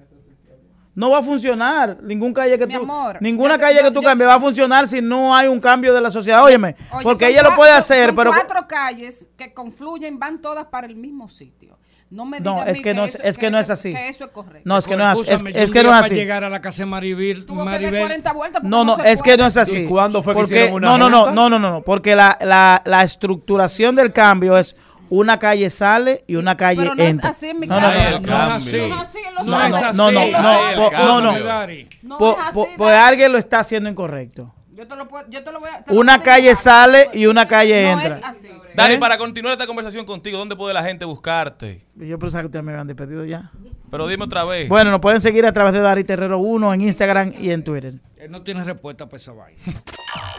No va a funcionar ningún calle que Mi tú amor, ninguna yo- calle yo- que tú yo- cambies va a funcionar si no hay un cambio de la sociedad. Óyeme, Oye, porque ella lo puede hacer, son pero cuatro calles que confluyen, van todas para el mismo sitio. No me No, digas a es que no es- es que no es así. Que eso es correcto. no es que no es, yo es que no es para así. llegar a la casa de Maribel, Tuvo que dar Maribel 40 vueltas porque No, no, es que no es así. ¿Y cuándo fue que Porque- hicieron una no, no, no, no, no, no, no, porque la, la, la estructuración del cambio es una calle sale y una calle Pero no es entra. así mi no, no, no, no, No es así en los No, no, no, no, no, no, no. Dari. No así, pues alguien lo está haciendo incorrecto. Yo te lo puedo, yo te lo voy a... te Una calle sale y una calle No entra. es así. Dani, ¿Eh? para continuar esta conversación contigo, ¿dónde puede la gente buscarte? Yo pensaba que ustedes me habían despedido ya. Pero dime otra vez. Bueno, nos pueden seguir a través de Dari Terrero 1 en Instagram y en Twitter. Él no tiene respuesta para esa vaina.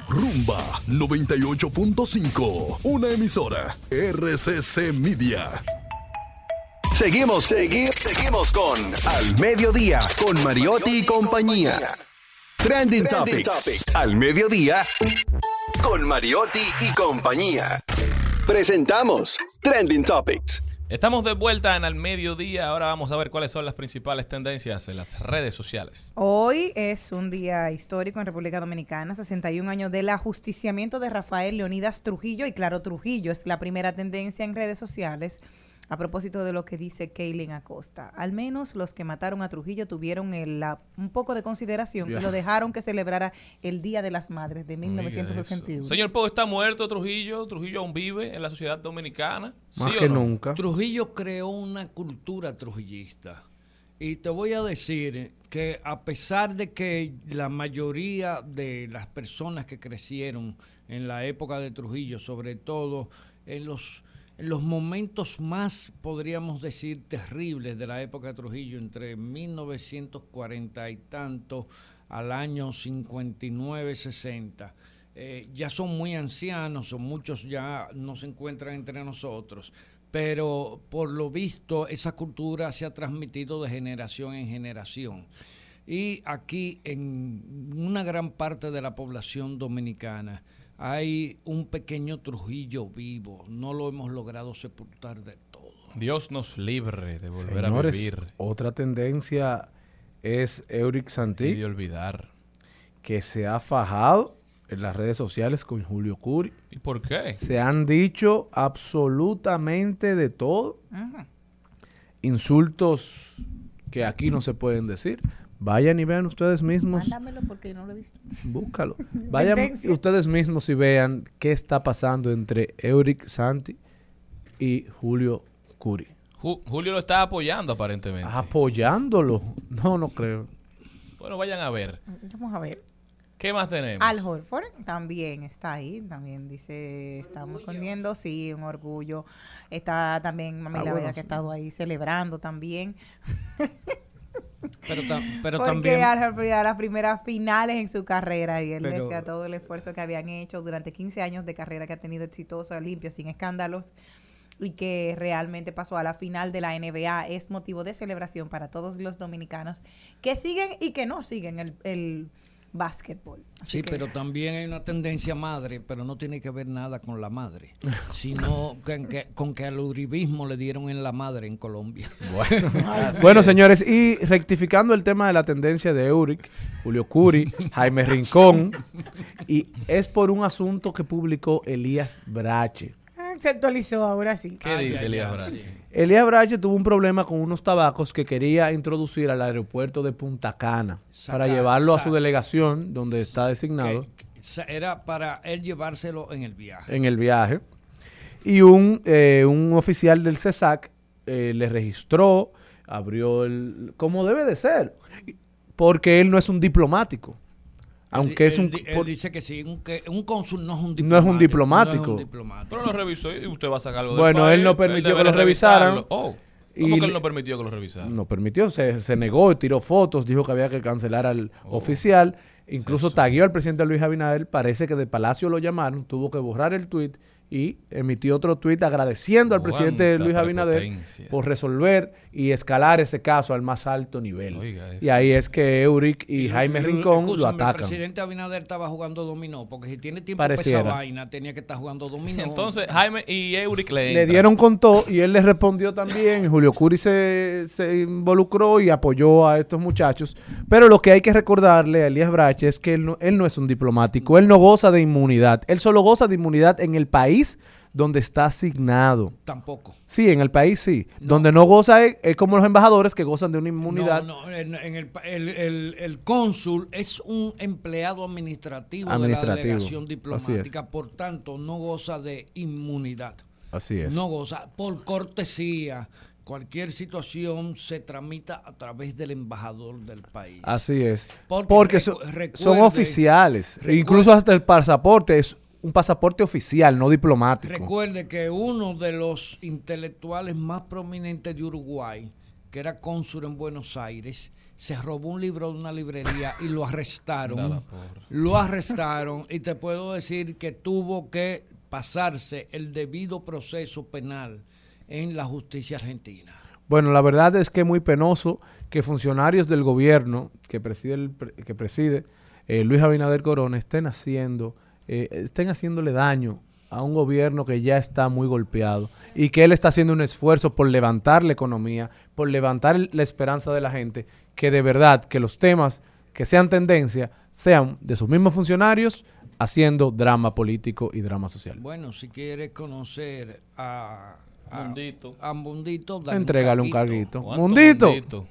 Rumba 98.5. Una emisora. RCC Media. Seguimos, seguimos, seguimos con Al Mediodía, con Mariotti y compañía. Trending, Topics. Al Mediodía, con Mariotti y compañía. Presentamos Trending Topics. Estamos de vuelta en Al Mediodía. Ahora vamos a ver cuáles son las principales tendencias en las redes sociales. Hoy es un día histórico en República Dominicana, 61 años del ajusticiamiento de Rafael Leonidas Trujillo y claro, Trujillo es la primera tendencia en redes sociales a propósito de lo que dice Kaylin Acosta. Al menos los que mataron a Trujillo tuvieron el- la- un poco de consideración y lo dejaron que celebrara el Día de las Madres de Oiga 1961. eso. Señor Poe, ¿está muerto Trujillo? ¿Trujillo aún vive en la sociedad dominicana? Más ¿Sí o que no? nunca. Trujillo creó una cultura trujillista. Y te voy a decir que a pesar de que la mayoría de las personas que crecieron en la época de Trujillo, sobre todo en los, los momentos más, podríamos decir, terribles de la época de Trujillo, entre 1940 y tanto al año 59, 60, eh, ya son muy ancianos, o muchos ya no se encuentran entre nosotros, pero por lo visto esa cultura se ha transmitido de generación en generación. Y aquí en una gran parte de la población dominicana hay un pequeño Trujillo vivo, no lo hemos logrado sepultar de todo. Dios nos libre de volver Señores, a vivir otra tendencia es Euric y Santi, de olvidar. que se ha fajado en las redes sociales con Julio Curi. ¿Y por qué? Se han dicho absolutamente de todo. Insultos que aquí no se pueden decir. Vayan y vean ustedes mismos. Mándamelo porque no lo he visto. Búscalo. [LAUGHS] Vayan ustedes mismos y vean qué está pasando entre Euric Santi y Julio Curi. Ju- Julio lo está apoyando aparentemente. Apoyándolo. No, no creo. Bueno, vayan a ver. Vamos a ver. ¿Qué más tenemos? Al Horford también está ahí, también dice, estamos escondiendo, sí, un orgullo. Está también Mami Ah, La bueno, Vega que ha estado ahí celebrando también. [LAUGHS] Pero, ta- pero porque también... Ya las primeras finales en su carrera y él Pero- decía todo el esfuerzo que habían hecho durante 15 años de carrera que ha tenido exitosa, limpia, sin escándalos y que realmente pasó a la final de la NBA es motivo de celebración para todos los dominicanos que siguen y que no siguen el, el básquetbol. Así Sí, que- pero también hay una tendencia madre, pero no tiene que ver nada con la madre, [LAUGHS] sino que- con que al uribismo le dieron en la madre en Colombia. [LAUGHS] Bueno, señores, y rectificando el tema de la tendencia de Euric, Julio Curi, [LAUGHS] Jaime Rincón, y es por un asunto que publicó Elías Brache. Se actualizó ahora sí. ¿Qué dice Elías Brache? Elías Brache tuvo un problema con unos tabacos que quería introducir al aeropuerto de Punta Cana para llevarlo a su delegación donde está designado Era para él llevárselo en el viaje. en el viaje. Y un, eh, un oficial del CESAC eh, le registró, abrió el... como debe de ser, porque él no es un diplomático. Aunque Él- es un... él él por- dice que sí, un, que un cónsul no es un No diplomático. es un diplomático. no es un diplomático. Pero lo revisó y usted va a sacar algo del Bueno, él país, no permitió que lo revisaran. revisarlo. Oh, Y ¿Cómo que él no permitió que lo revisaran? No permitió, se, se negó, tiró fotos, dijo que había que cancelar al oficial, incluso tagueó al presidente Luis Abinader, parece que de Palacio lo llamaron, tuvo que borrar el tuit y emitió otro tuit agradeciendo al presidente Luis Abinader prepotencia. por resolver y escalar ese caso al más alto nivel. Oiga. Y ahí es que Euric y Jaime Rincón lo Escúchame, El atacan. presidente Abinader estaba jugando dominó, porque si tiene tiempo Pareciera. para esa vaina, tenía que estar jugando dominó. [LAUGHS] Entonces, Jaime y Euric le, dieron con todo y él le respondió también. Julio Curi se, se involucró y apoyó a estos muchachos. Pero lo que hay que recordarle a Elías Brache es que él no, él no es un diplomático. Él no goza de inmunidad. Él solo goza de inmunidad en el país donde está asignado. Tampoco. Sí, en el país sí. Donde no goza es, es como los embajadores que gozan de una inmunidad. No, no, en, en el, el, el- el cónsul es un empleado administrativo, de la delegación diplomática, por tanto no goza de inmunidad. Así es. No goza, por cortesía, cualquier situación se tramita a través del embajador del país. Así es. Porque Porque, recu- so- son recuerde- oficiales. recuerde- Incluso hasta el pasaporte es un pasaporte oficial, no diplomático. Recuerde que uno de los intelectuales más prominentes de Uruguay, que era cónsul en Buenos Aires, se robó un libro de una librería y lo arrestaron. Lo arrestaron y te puedo decir que tuvo que pasarse el debido proceso penal en la justicia argentina. Bueno, la verdad es que es muy penoso que funcionarios del gobierno que preside, el que preside eh, Luis Abinader Corona estén haciendo, eh, estén haciéndole daño a un gobierno que ya está muy golpeado y que él está haciendo un esfuerzo por levantar la economía, por levantar la esperanza de la gente, que de verdad que los temas que sean tendencia sean de sus mismos funcionarios haciendo drama político y drama social. Bueno, si quieres conocer a, a Mundito. a Mundito, dale Entrégale un carguito. carguito. ¿Cuánto Mundito. mundito?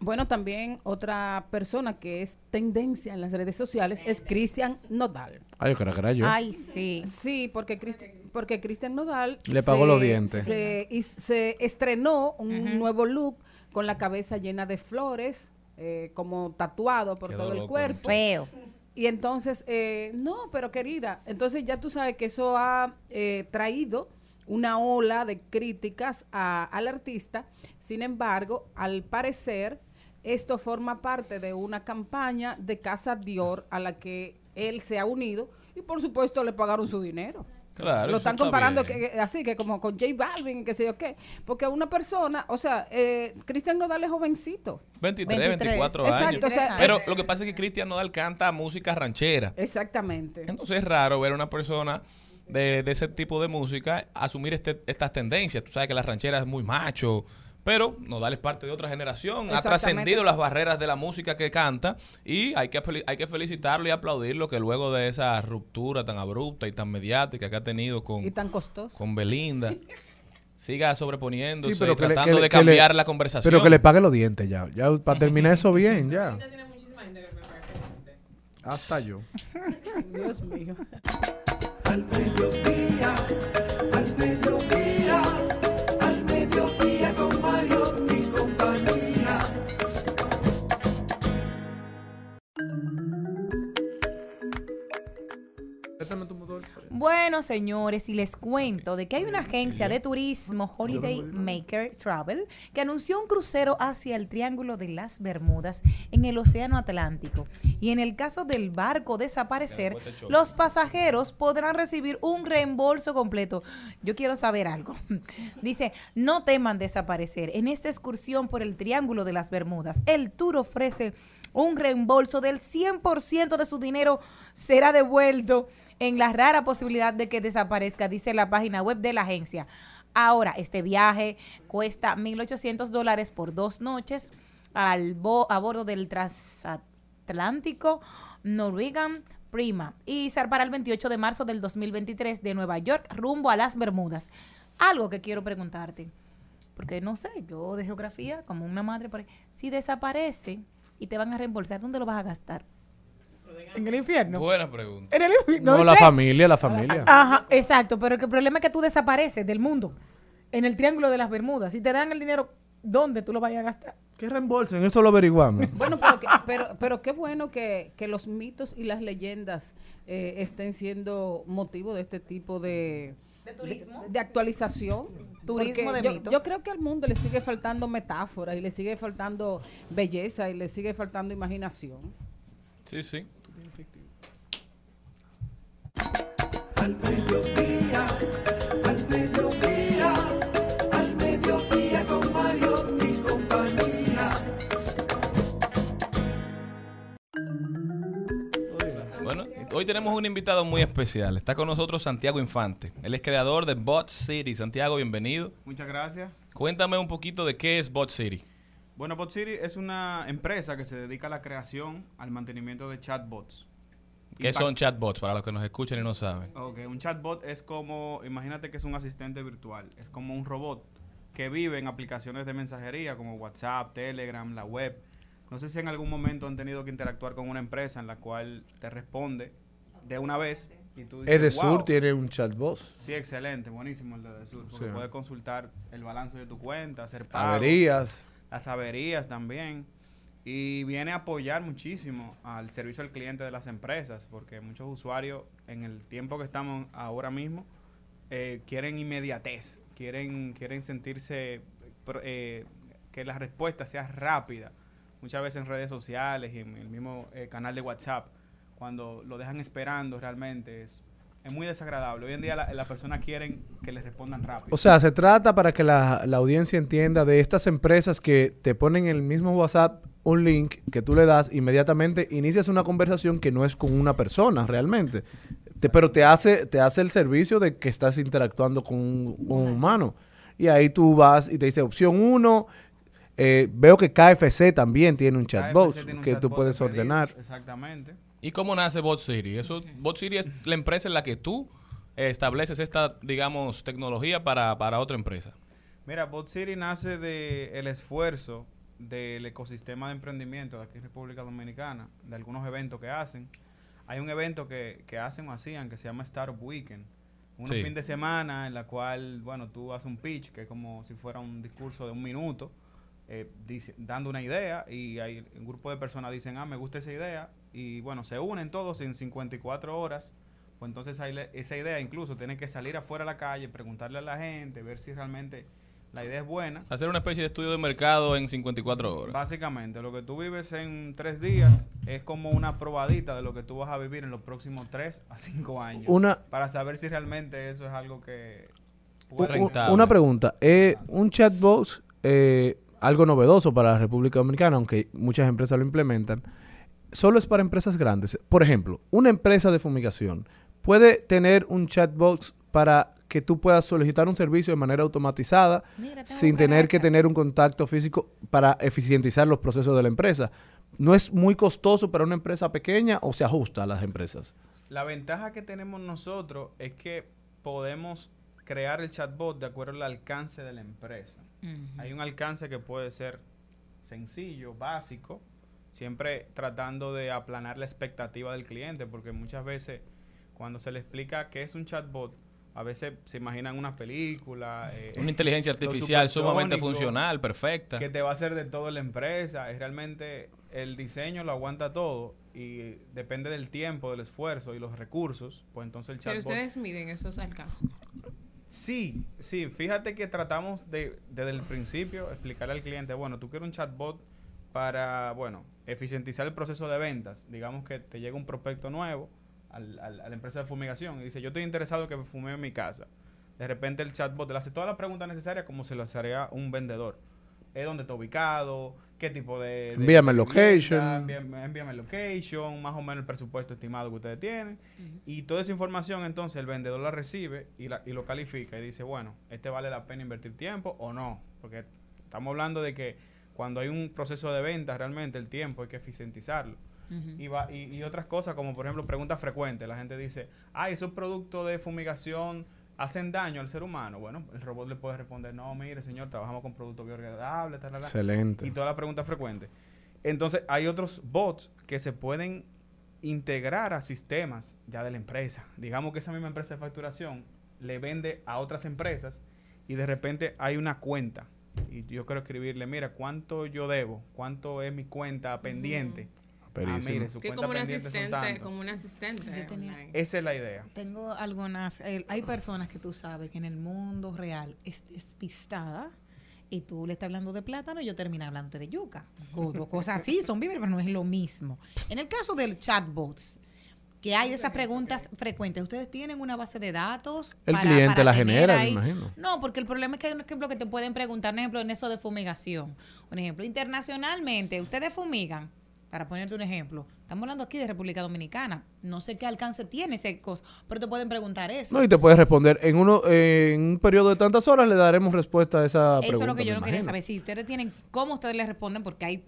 Bueno, también otra persona que es tendencia en las redes sociales es Cristian Nodal. Ay, yo creo que era yo. Ay, sí. Sí, porque Cristian porque Cristian Nodal Le pagó los dientes. Se, y se estrenó un nuevo look con la cabeza llena de flores, eh, como tatuado por Quedó todo el loco. cuerpo. Feo. Y entonces, eh, no, pero querida, entonces ya tú sabes que eso ha eh, traído una ola de críticas a- al artista. Sin embargo, al parecer, esto forma parte de una campaña de Casa Dior a la que él se ha unido y por supuesto le pagaron su dinero. Claro, Lo están está comparando bien. que, que- así que como con J Balvin, que sé yo qué. Porque una persona, o sea, eh, Cristian Nodal es jovencito. 23, 23. 24 Exacto, años. o sea, Pero lo que pasa es que Cristian Nodal canta música ranchera. Exactamente. Entonces es raro ver a una persona de, de ese tipo de música asumir este, estas tendencias. Tú sabes que la ranchera es muy macho, pero Nodal es parte de otra generación. Ha trascendido las barreras de la música que canta y hay que, hay que felicitarlo y aplaudirlo que luego de esa ruptura tan abrupta y tan mediática que ha tenido con, Y tan costoso. con Belinda, [LAUGHS] siga sobreponiéndose Sí, pero y que le- tratando que de que le- cambiar la conversación. Pero que le pague los dientes ya. Ya para terminar eso [LAUGHS] bien, ya. Hasta yo. [LAUGHS] Dios mío. Al mediodía, Bueno, señores, y les cuento de que hay una agencia de turismo, Holiday Maker Travel, que anunció un crucero hacia el Triángulo de las Bermudas en el Océano Atlántico. Y en el caso del barco desaparecer, los pasajeros podrán recibir un reembolso completo. Yo quiero saber algo. [LAUGHS] Dice, no teman desaparecer. En esta excursión por el Triángulo de las Bermudas, el tour ofrece un reembolso del 100% de su dinero será devuelto en la rara posibilidad de que desaparezca, dice la página web de la agencia. Ahora, este viaje cuesta 1.800 dólares por dos noches a bordo del transatlántico Norwegian Prima y zarpará el 28 de marzo del 2023 de Nueva York rumbo a las Bermudas. Algo que quiero preguntarte, porque no sé, yo de geografía, como una madre por ahí, si desaparece y te van a reembolsar, ¿dónde lo vas a gastar? En el infierno. Buena pregunta. En el infierno. No, la sé. familia, la familia. Ajá, exacto, pero que el problema es que tú desapareces del mundo en el Triángulo de las Bermudas. Si te dan el dinero, dónde tú lo vayas a gastar. ¿Qué reembolsen? Eso lo averiguamos. [LAUGHS] Bueno, pero, que- pero, pero qué bueno que, que los mitos y las leyendas eh, estén siendo motivo de este tipo de, ¿De turismo? de, de actualización. Turismo Porque de yo, mitos. yo creo que al mundo le sigue faltando metáforas y le sigue faltando belleza y le sigue faltando imaginación. Sí, sí. Al mediodía, al mediodía, al mediodía con Mario y compañía. Bueno, hoy tenemos un invitado muy especial. Está con nosotros Santiago Infante. Él es creador de Bot City. Santiago, bienvenido. Muchas gracias. Cuéntame un poquito de qué es Bot City. Bueno, Bot City es una empresa que se dedica a la creación, al mantenimiento de chatbots. ¿Qué son chatbots para los que nos escuchan y no saben? Ok, un chatbot es como, imagínate que es un asistente virtual, es como un robot que vive en aplicaciones de mensajería como WhatsApp, Telegram, la web. No sé si en algún momento han tenido que interactuar con una empresa en la cual te responde de una vez y tú dices, Edesur "Wow". tiene un chatbot. Sí, excelente, buenísimo el de Edesur, porque Sí. puedes consultar el balance de tu cuenta, hacer pagos, Averías. las averías también. Y viene a apoyar muchísimo al servicio al cliente de las empresas, porque muchos usuarios en el tiempo que estamos ahora mismo eh, quieren inmediatez, quieren, quieren sentirse eh, que la respuesta sea rápida. Muchas veces en redes sociales en el mismo eh, canal de WhatsApp, cuando lo dejan esperando realmente es, es muy desagradable. Hoy en día la- las personas quieren que les respondan rápido. O sea, se trata para que la, la audiencia entienda de estas empresas que te ponen en el mismo WhatsApp un link que tú le das, inmediatamente inicias una conversación que no es con una persona realmente, Te- pero te hace, te hace el servicio de que estás interactuando con un, un humano. Y ahí tú vas y te dice opción 1, veo que KFC también tiene un chatbot KFC tiene un que tú puedes ordenar. Exactamente. ¿Y cómo nace Bot City? Eso, Bot City es la empresa en la que tú eh, estableces esta, digamos, tecnología para, para otra empresa. Mira, Bot City nace del el esfuerzo del ecosistema de emprendimiento de aquí en República Dominicana, de algunos eventos que hacen. Hay un evento que, que hacen o hacían que se llama Startup Weekend. Un Sí. fin de semana en la cual, bueno, tú haces un pitch, que es como si fuera un discurso de un minuto, eh, dice- dando una idea y hay un grupo de personas dicen, ah, me gusta esa idea y bueno, se unen todos en 54 horas. Pues entonces esa idea incluso tiene que salir afuera a la calle, preguntarle a la gente, ver si realmente la idea es buena. Hacer una especie de estudio de mercado en 54 horas. Básicamente, lo que tú vives en tres días es como una probadita de lo que tú vas a vivir en los próximos tres a cinco años. Una- para saber si realmente eso es algo que puede Una pregunta. ¿Es un chatbot eh, algo novedoso para la República Dominicana, aunque muchas empresas lo implementan? Solo es para empresas grandes. Por ejemplo, una empresa de fumigación puede tener un chatbot para que tú puedas solicitar un servicio de manera automatizada Mira, sin tener que tener un contacto físico para eficientizar los procesos de la empresa. ¿No es muy costoso para una empresa pequeña o se ajusta a las empresas? La ventaja que tenemos nosotros es que podemos crear el chatbot de acuerdo al alcance de la empresa. Hay un alcance que puede ser sencillo, básico, siempre tratando de aplanar la expectativa del cliente, porque muchas veces cuando se le explica qué es un chatbot, a veces se imaginan una película. eh, Una inteligencia lo artificial sumamente funcional, perfecta. Que te va a hacer de todo en la empresa. Es realmente el diseño lo aguanta todo y depende del tiempo, del esfuerzo y los recursos. Pues entonces el Pero chatbot. ustedes miden esos alcances. Sí, sí, fíjate que tratamos de, desde el principio explicarle al cliente, bueno, tú quieres un chatbot para, bueno, eficientizar el proceso de ventas. Digamos que te llega un prospecto nuevo al- al- a la empresa de fumigación y dice, yo estoy interesado en que me fume en mi casa. De repente el chatbot le hace todas las preguntas necesarias como se lo haría un vendedor. ¿Es dónde está ubicado? ¿Qué tipo de... de- Envíame de location. envíame location, más o menos el presupuesto estimado que ustedes tienen. Y toda esa información entonces el vendedor la recibe y, la, y lo califica y dice, bueno, este vale la pena invertir tiempo o no. Porque estamos hablando de que cuando hay un proceso de venta realmente el tiempo hay que eficientizarlo. Y, va- y, y otras cosas como por ejemplo preguntas frecuentes. La gente dice, ah, esos productos de fumigación hacen daño al ser humano. Bueno, el robot le puede responder, no, mire señor, trabajamos con productos biodegradables, tal, tal, tal". Excelente. Y toda la pregunta frecuente. Entonces, hay otros bots que se pueden integrar a sistemas ya de la empresa. Digamos que esa misma empresa de facturación le vende a otras empresas y de repente hay una cuenta y yo quiero escribirle, mira, ¿cuánto yo debo? ¿Cuánto es mi cuenta pendiente? Ah, Perísimo. mire, su Que cuenta como un pendiente son tanto. como un asistente. online. Esa es la idea. Tengo algunas, eh, hay personas que tú sabes que en el mundo real es despistada y tú le estás hablando de plátano y yo termino hablando de yuca. O dos [LAUGHS] cosas así, son víveres, pero no es lo mismo. En el caso del chatbots, que hay esas preguntas frecuentes, ¿ustedes tienen una base de datos? El cliente la genera, me imagino. No, porque el problema es que hay un ejemplo que te pueden preguntar, un ejemplo, en eso de fumigación. Un ejemplo, internacionalmente, ¿ustedes fumigan? Para ponerte un ejemplo, estamos hablando aquí de República Dominicana. No sé qué alcance tiene ese cosa, pero te pueden preguntar eso. No, y te puedes responder. En uno eh, en un periodo de tantas horas le daremos respuesta a esa Eso pregunta. es lo que yo no quería saber. Si ustedes tienen, ¿cómo ustedes les responden? Porque hay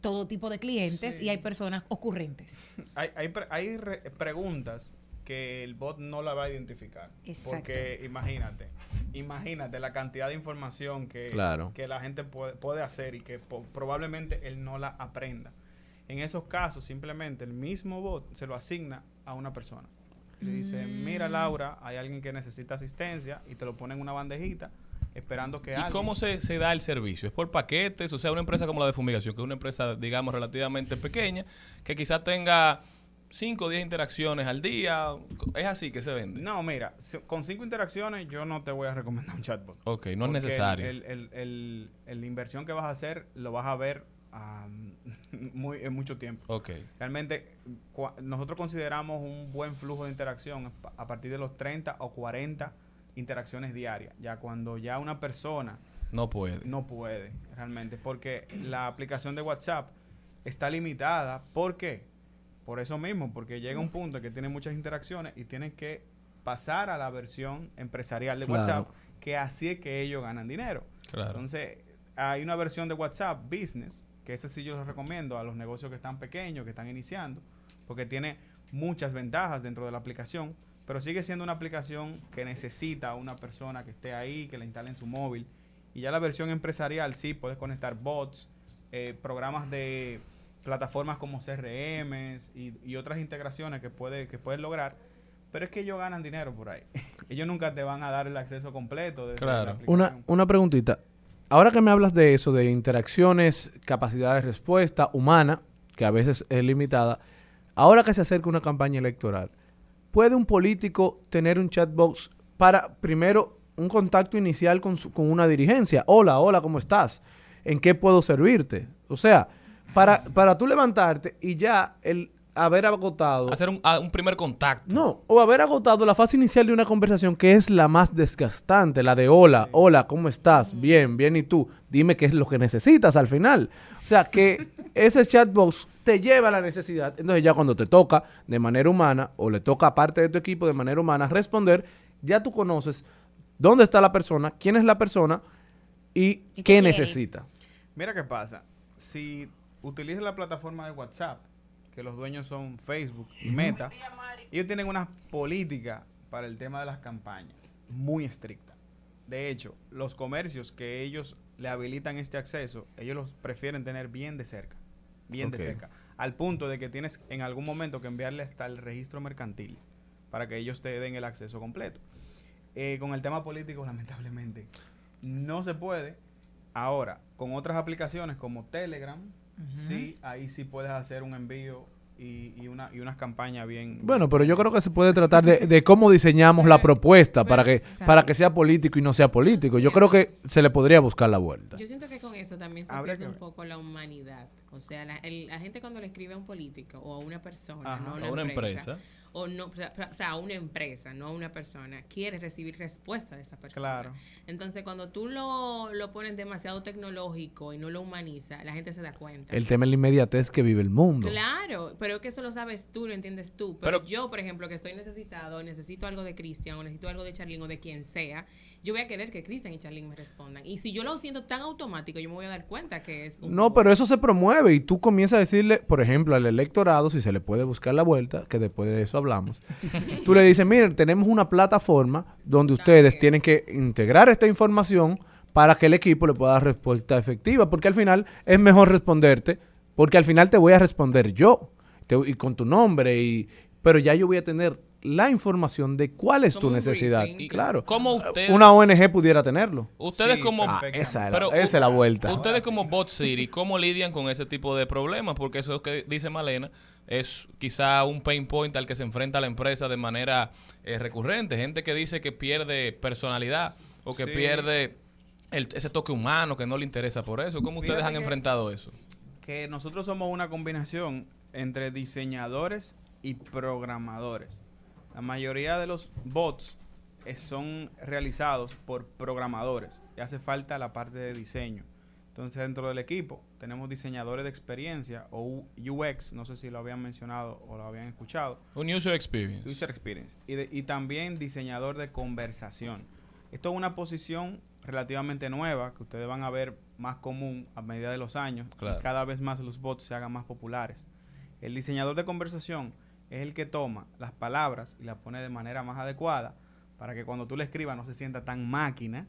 todo tipo de clientes y hay personas ocurrentes. [LAUGHS] Hay, hay, pre- hay re- preguntas que el bot no la va a identificar. Exacto. Porque imagínate, imagínate la cantidad de información que, Claro. que la gente puede, puede hacer y que probablemente él no la aprenda. En esos casos, simplemente el mismo bot se lo asigna a una persona. Y le dice, mira Mm. Laura, hay alguien que necesita asistencia y te lo pone en una bandejita esperando que ¿Y alguien... cómo se, se da el servicio? ¿Es por paquetes? O sea, una empresa como la de fumigación, que es una empresa, digamos, relativamente pequeña, que quizás tenga 5 o 10 interacciones al día. ¿Es así que se vende? No, mira, con cinco interacciones yo no te voy a recomendar un chatbot. Ok, no es necesario. El, el- el- inversión que vas a hacer lo vas a ver am, [LAUGHS] muy, en mucho tiempo. Ok. Realmente, nosotros consideramos un buen flujo de interacción a partir de los 30 o 40 interacciones diarias. Ya cuando ya una persona No puede. no puede, realmente, porque la aplicación de WhatsApp está limitada. ¿Por qué? Por eso mismo, porque llega un punto en que tiene muchas interacciones y tienen que pasar a la versión empresarial de Claro. WhatsApp, que así es que ellos ganan dinero. Claro. Entonces, hay una versión de WhatsApp Business, que ese sí yo les recomiendo a los negocios que están pequeños, que están iniciando, porque tiene muchas ventajas dentro de la aplicación, pero sigue siendo una aplicación que necesita una persona que esté ahí, que la instale en su móvil. Y ya la versión empresarial sí puedes conectar bots, eh, programas de plataformas como CRMs y, y otras integraciones que, puede, que puedes lograr. Pero es que ellos ganan dinero por ahí. [LAUGHS] ellos nunca te van a dar el acceso completo. desde la aplicación. Una, una preguntita. Ahora que me hablas de eso, de interacciones, capacidad de respuesta humana, que a veces es limitada, ahora que se acerca una campaña electoral, ¿puede un político tener un chatbox para, primero, un contacto inicial con, su- con una dirigencia? Hola, hola, ¿cómo estás? ¿En qué puedo servirte? O sea, para, para tú levantarte y ya el haber agotado... Hacer un, ah, un primer contacto. No, o haber agotado la fase inicial de una conversación que es la más desgastante, la de hola, hola, ¿cómo estás? Bien, bien, ¿y tú? Dime qué es lo que necesitas al final. O sea, que [LAUGHS] ese chatbox te lleva a la necesidad. Entonces ya cuando te toca de manera humana o le toca a parte de tu equipo de manera humana responder, ya tú conoces dónde está la persona, quién es la persona y, qué, quiere? necesita. Mira qué pasa. Si utilizas la plataforma de WhatsApp, que los dueños son Facebook y. Meta, ellos tienen una política para el tema de las campañas muy estricta. De hecho, los comercios que ellos le habilitan este acceso, ellos los prefieren tener bien de cerca. Bien de cerca. Al punto de que tienes en algún momento que enviarle hasta el registro mercantil para que ellos te den el acceso completo. Eh, con el tema político, [LAUGHS] lamentablemente, no se puede. Ahora, con otras aplicaciones como Telegram, sí, ahí sí puedes hacer un envío y, y una, y unas campañas bien... Bueno, pero yo creo que se puede tratar de, de cómo diseñamos la propuesta para que, para que sea político y no sea político. Yo creo que se le podría buscar la vuelta. Yo siento que con eso también se Habría pierde un poco la humanidad. O sea, la, el- la gente cuando le escribe a un político o a una persona, Ajá. no a A una, una empresa, empresa. O no, o sea, una empresa, no a una persona, quiere recibir respuesta de esa persona. Claro. Entonces, cuando tú lo, lo pones demasiado tecnológico y no lo humaniza, la gente se da cuenta. El tema es la inmediatez que vive el mundo. Claro, pero que eso lo sabes tú, lo entiendes tú. Pero, yo, por ejemplo, que estoy necesitado, necesito algo de Cristian o necesito algo de Charlene o de quien sea, yo voy a querer que Cristian y Charlene me respondan. Y si yo lo siento tan automático, yo me voy a dar cuenta que es un No, pero eso se promueve y tú comienzas a decirle, por ejemplo, al electorado, si se le puede buscar la vuelta, que después de eso hablamos, [LAUGHS] tú le dices, miren, tenemos una plataforma donde ustedes tienen que integrar esta información para que el equipo le pueda dar respuesta efectiva, porque al final es mejor responderte, porque al final te voy a responder yo, te- y con tu nombre, y, pero ya yo voy a tener la información de cuál es tu Como necesidad. briefing. Claro. ¿Cómo ustedes- Una ONG pudiera tenerlo. Ustedes como Ah, esa es la, esa es la vuelta. Ustedes como Bot City, ¿cómo lidian con ese tipo de problemas? Porque eso que dice Malena es quizá un pain point al que se enfrenta la empresa de manera eh, recurrente. Gente que dice que pierde personalidad o que Sí. pierde el- ese toque humano, que no le interesa por eso. ¿Cómo ustedes Fíjate han que- enfrentado eso? que nosotros somos una combinación entre diseñadores y programadores. La mayoría de los bots son realizados por programadores y hace falta la parte de diseño. Entonces dentro del equipo tenemos diseñadores de experiencia o UX, no sé si lo habían mencionado o lo habían escuchado. Un user experience. User experience. Y, de- y también diseñador de conversación. Esto es una posición relativamente nueva que ustedes van a ver más común a medida de los años. Claro. Y cada vez más los bots se hagan más populares. El diseñador de conversación es el que toma las palabras y las pone de manera más adecuada para que cuando tú le escribas no se sienta tan máquina.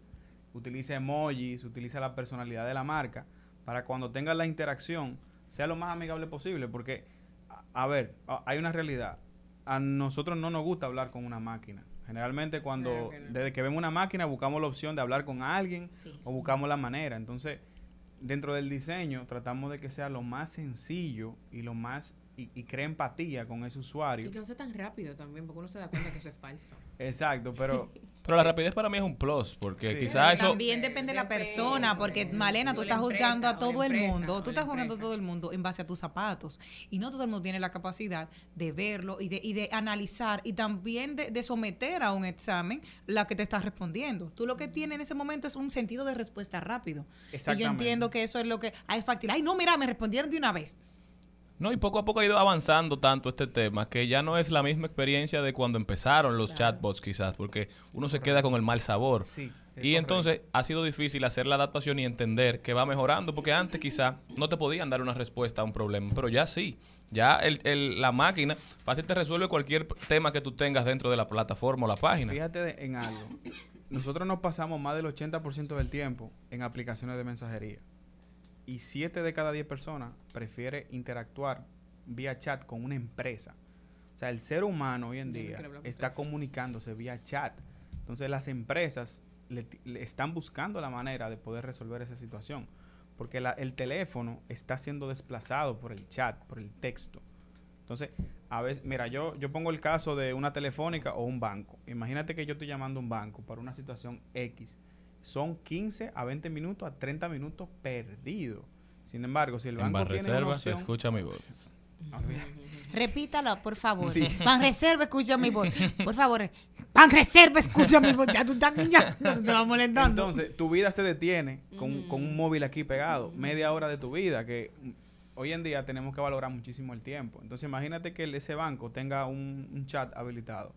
Utiliza emojis, utiliza la personalidad de la marca para cuando tenga la interacción sea lo más amigable posible. Porque, a, a ver, a- hay una realidad. A nosotros no nos gusta hablar con una máquina. Generalmente cuando, Claro que no. desde que vemos una máquina, buscamos la opción de hablar con alguien o buscamos la manera. Entonces, dentro del diseño, tratamos de que sea lo más sencillo y lo más y, y cree empatía con ese usuario. Y que no sea tan rápido también, porque uno se da cuenta que eso es falso. Exacto, pero [LAUGHS] Pero la rapidez para mí es un plus, porque Sí. quizás eso... También depende de la persona, porque Malena, tú estás juzgando a empresa, todo el mundo, tú estás juzgando a todo el mundo en base a tus zapatos. Y no todo el mundo tiene la capacidad de verlo y de, y de analizar y también de, de someter a un examen la que te estás respondiendo. Tú lo que tienes en ese momento es un sentido de respuesta rápido. Y yo Exactamente. entiendo que eso es lo que hay fácil. Ay, no, mira, me respondieron de una vez. No, y poco a poco ha ido avanzando tanto este tema que ya no es la misma experiencia de cuando empezaron los chatbots quizás, porque uno se queda con el mal sabor. Sí, y entonces ha sido difícil hacer la adaptación y entender que va mejorando, porque antes quizás no te podían dar una respuesta a un problema, pero ya sí. Ya el, el- la máquina fácil te resuelve cualquier tema que tú tengas dentro de la plataforma o la página. Fíjate en algo. Nosotros nos pasamos más del 80% del tiempo en aplicaciones de mensajería. Y 7 de cada 10 personas prefiere interactuar vía chat con una empresa. O sea, el ser humano hoy en día está comunicándose vía chat. Entonces las empresas le, están buscando la manera de poder resolver esa situación. Porque la- el teléfono está siendo desplazado por el chat, por el texto. Entonces, a veces, mira, yo, yo pongo el caso de una telefónica o un banco. Imagínate que yo estoy llamando a un banco para una situación X. Son 15 a 20 minutos a 30 minutos perdidos. Sin embargo, si el En banco tiene una Banreserva se opción... escucha mi voz. [LAUGHS] Repítalo, por favor. Sí. Pan Reserva, escucha mi voz. Por favor. Pan Reserva, escucha mi voz. Ya tú estás ya, no te va molestando. Entonces, tu vida se detiene con, con un móvil aquí pegado. Media hora de tu vida, que mm, hoy en día tenemos que valorar muchísimo el tiempo. Entonces, imagínate que ese banco tenga un, un chat habilitado.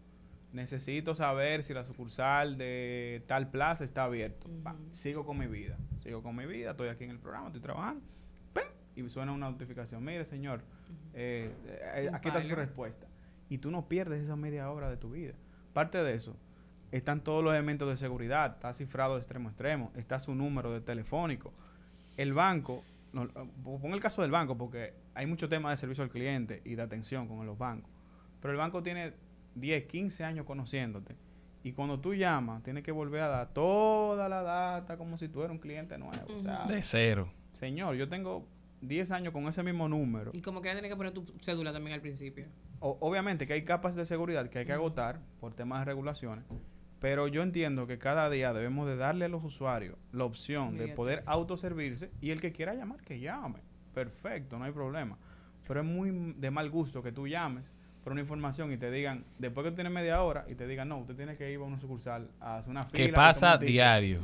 Necesito saber si la sucursal de tal plaza está abierto. Pa, sigo con mi vida. Sigo con mi vida. Estoy aquí en el programa, estoy trabajando. ¡Pim! Y suena una notificación. Mire, señor, eh, eh, aquí está su respuesta. Y tú no pierdes esa media hora de tu vida. Parte de eso, están todos los elementos de seguridad, está cifrado de extremo a extremo, está su número de telefónico. El banco, no, pon el caso del banco, porque hay mucho tema de servicio al cliente y de atención con los bancos. Pero el banco tiene 10, 15 años conociéndote. Y cuando tú llamas, tienes que volver a dar toda la data como si tú eras un cliente nuevo. O sea, De cero. Señor, yo tengo 10 años con ese mismo número. Y como que tienes que poner tu cédula también al principio. O- obviamente que hay capas de seguridad que hay que agotar por temas de regulaciones, pero yo entiendo que cada día debemos de darle a los usuarios la opción de poder autoservirse y el que quiera llamar, que llame. Perfecto, no hay problema. Pero es muy de mal gusto que tú llames por una información y te digan, después que tú tienes media hora, y te digan, no, usted tiene que ir a una sucursal a hacer una fila. Que pasa toma un ticket". diario.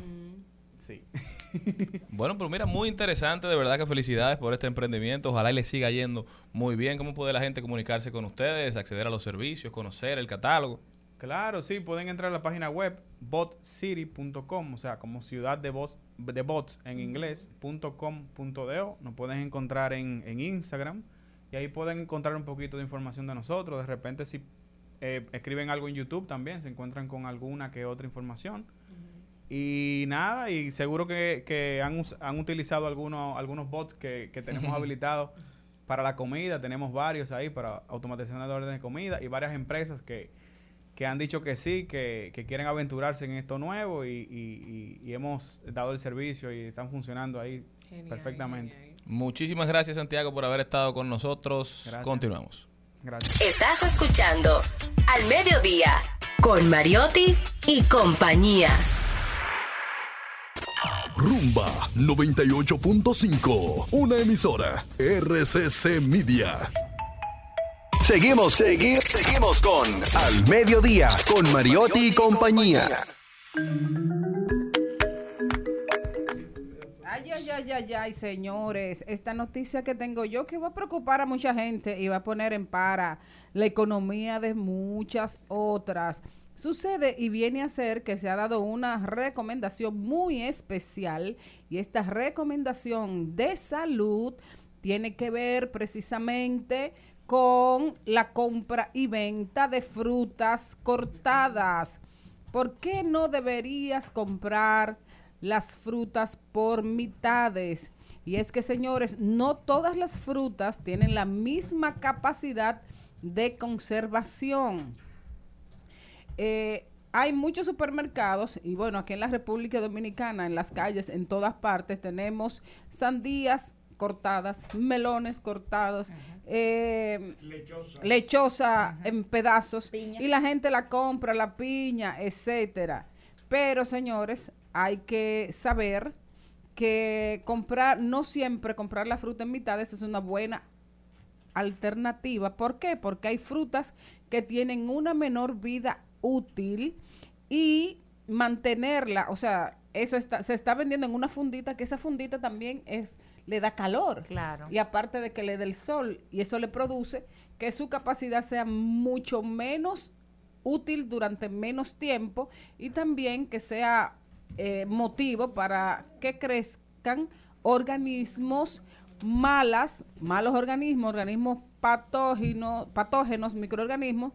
Sí. [LAUGHS] Bueno, pero mira, muy interesante, de verdad que felicidades por este emprendimiento. Ojalá y le siga yendo muy bien. ¿Cómo puede la gente comunicarse con ustedes, acceder a los servicios, conocer el catálogo? Claro, sí, pueden entrar a la página web botcity.com, o sea, como ciudad de bots, de bots en inglés, punto .com, punto .do. Nos pueden encontrar en, en Instagram y ahí pueden encontrar un poquito de información de nosotros. De repente, si eh, escriben algo en YouTube también, se encuentran con alguna que otra información. Y nada, y seguro que, que han, han utilizado algunos, algunos bots que, que tenemos habilitados para la comida. Tenemos varios ahí para automatización de órdenes de comida y varias empresas que que han dicho que sí, que, que quieren aventurarse en esto nuevo y, y- y- y hemos dado el servicio y están funcionando ahí perfectamente. Muchísimas gracias, Santiago, por haber estado con nosotros. Gracias. Continuamos. Gracias. Estás escuchando Al Mediodía con Mariotti y compañía. Rumba 98.5, una emisora RCC Media. Seguimos, seguimos, seguimos con Al Mediodía, con Mariotti y compañía. Ay, ay, ay, señores, esta noticia que tengo yo que va a preocupar a mucha gente y va a poner en para la economía de muchas otras. Sucede y viene a ser que se ha dado una recomendación muy especial y esta recomendación de salud tiene que ver precisamente con la compra y venta de frutas cortadas. ¿Por qué no deberías comprar las frutas por mitades? Y es que, señores, no todas las frutas tienen la misma capacidad de conservación. Eh, hay muchos supermercados y bueno, aquí en la República Dominicana, en las calles, en todas partes, tenemos sandías cortadas, melones cortados, eh, lechosa, en pedazos y la gente la compra, la piña, etcétera. Pero señores, hay que saber que comprar, no siempre comprar la fruta en mitades es una buena alternativa. ¿Por qué? Porque hay frutas que tienen una menor vida útil y mantenerla, o sea, eso está, se está vendiendo en una fundita, que esa fundita también es, le da calor. Claro. Y aparte de que le dé el sol, y eso le produce que su capacidad sea mucho menos útil durante menos tiempo y también que sea eh, motivo para que crezcan organismos malas, malos organismos, organismos patógenos, patógenos, microorganismos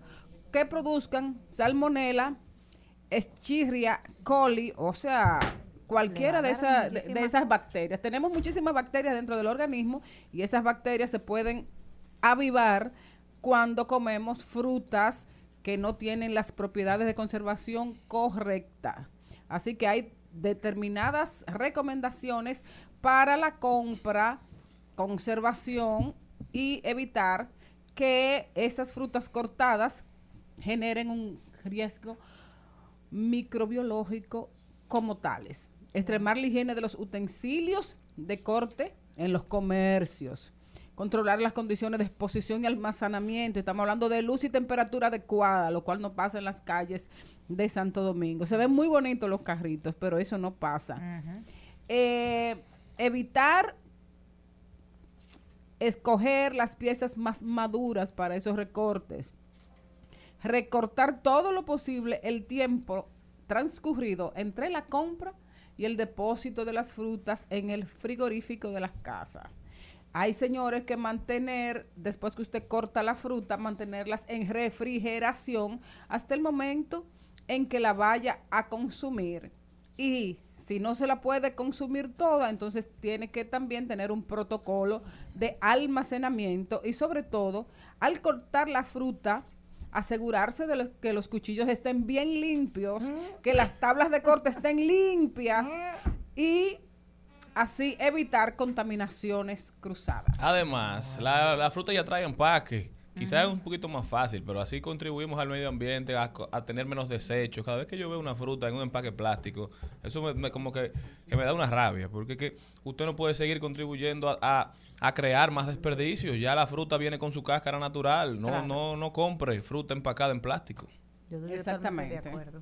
que produzcan salmonela, eschirria, coli, o sea, cualquiera de, va a dar esas de- de esas bacterias. Tenemos muchísimas bacterias dentro del organismo y esas bacterias se pueden avivar cuando comemos frutas que no tienen las propiedades de conservación correctas. Así que hay determinadas recomendaciones para la compra, conservación y evitar que esas frutas cortadas generen un riesgo microbiológico como tales. Extremar la higiene de los utensilios de corte en los comercios. Controlar las condiciones de exposición y almacenamiento. Estamos hablando de luz y temperatura adecuada, lo cual no pasa en las calles de Santo Domingo. Se ven muy bonitos los carritos, pero eso no pasa. Eh, evitar escoger las piezas más maduras para esos recortes recortar todo lo posible el tiempo transcurrido entre la compra y el depósito de las frutas en el frigorífico de las casas. Hay señores que mantener, después que usted corta la fruta, mantenerlas en refrigeración hasta el momento en que la vaya a consumir. Y si no se la puede consumir toda, entonces tiene que también tener un protocolo de almacenamiento y sobre todo, al cortar la fruta, asegurarse de los- que los cuchillos estén bien limpios, que las tablas de corte estén limpias y así evitar contaminaciones cruzadas. Además, la, la fruta ya trae empaque. Quizás es un poquito más fácil, pero así contribuimos al medio ambiente, a, tener menos desechos. Cada vez que yo veo una fruta en un empaque plástico, eso me, me- como que, que me da una rabia, porque que usted no puede seguir contribuyendo a, a- a crear más desperdicios. Ya la fruta viene con su cáscara natural. No, Claro. no, no compre fruta empacada en plástico. Yo estoy Exactamente. de acuerdo.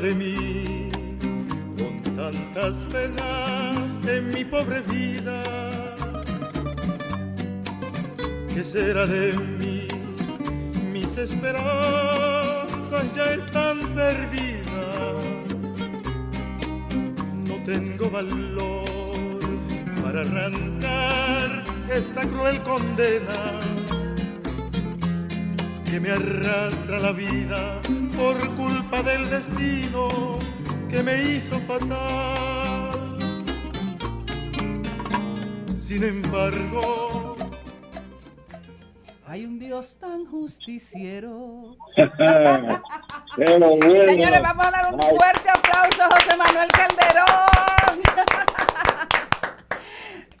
De mí con tantas penas en mi pobre vida? ¿Qué será de mí? Mis esperanzas ya están perdidas. No tengo valor para arrancar esta cruel condena que me arrastra la vida por culpa del destino que me hizo fatal. Sin embargo, Hay un Dios tan justiciero. [LAUGHS] Señores, vamos a dar un fuerte aplauso a José Manuel Calderón.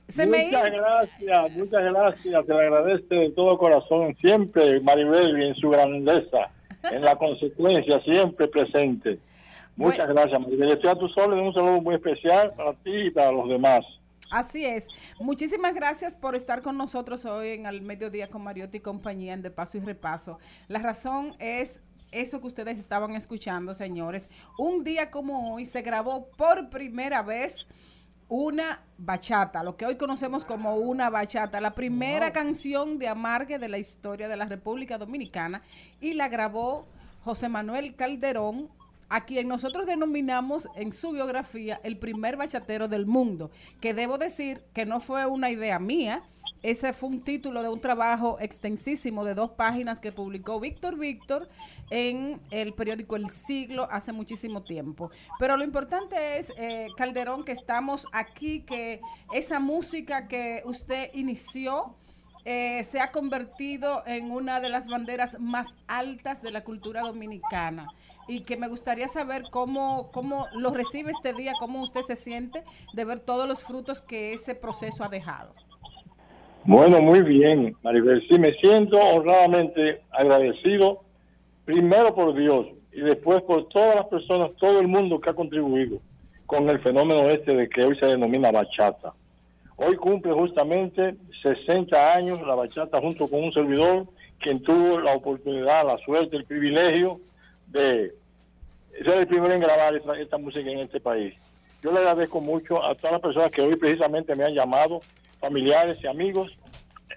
Se me muchas gracias, muchas gracias. Se le agradece de todo corazón siempre, Maribel, en su grandeza, en la consecuencia, siempre presente. Muchas gracias, Maribel. Estoy a tu órdenes. Un saludo muy especial para ti y para los demás. Así es. Muchísimas gracias por estar con nosotros hoy en Al Mediodía con Mariotti y compañía en De Paso y Repaso. La razón es eso que ustedes estaban escuchando, señores. Un día como hoy se grabó por primera vez una bachata, lo que hoy conocemos como una bachata, la primera canción de amargue de la historia de la República Dominicana y la grabó José Manuel Calderón, a quien nosotros denominamos en su biografía el primer bachatero del mundo, que debo decir que no fue una idea mía, ese fue un título de un trabajo extensísimo de dos páginas que publicó Víctor Víctor en el periódico El Siglo hace muchísimo tiempo. Pero lo importante es, eh, Calderón, que estamos aquí, que esa música que usted inició eh, se ha convertido en una de las banderas más altas de la cultura dominicana y que me gustaría saber cómo, cómo lo recibe este día, cómo usted se siente de ver todos los frutos que ese proceso ha dejado. Bueno, muy bien, Maribel. Sí, me siento honradamente agradecido, primero por Dios y después por todas las personas, todo el mundo que ha contribuido con el fenómeno este de que hoy se denomina bachata. Hoy cumple justamente 60 años la bachata junto con un servidor quien tuvo la oportunidad, la suerte, el privilegio de ser el primero en grabar esta, esta música en este país. Yo le agradezco mucho a todas las personas que hoy precisamente me han llamado, familiares y amigos,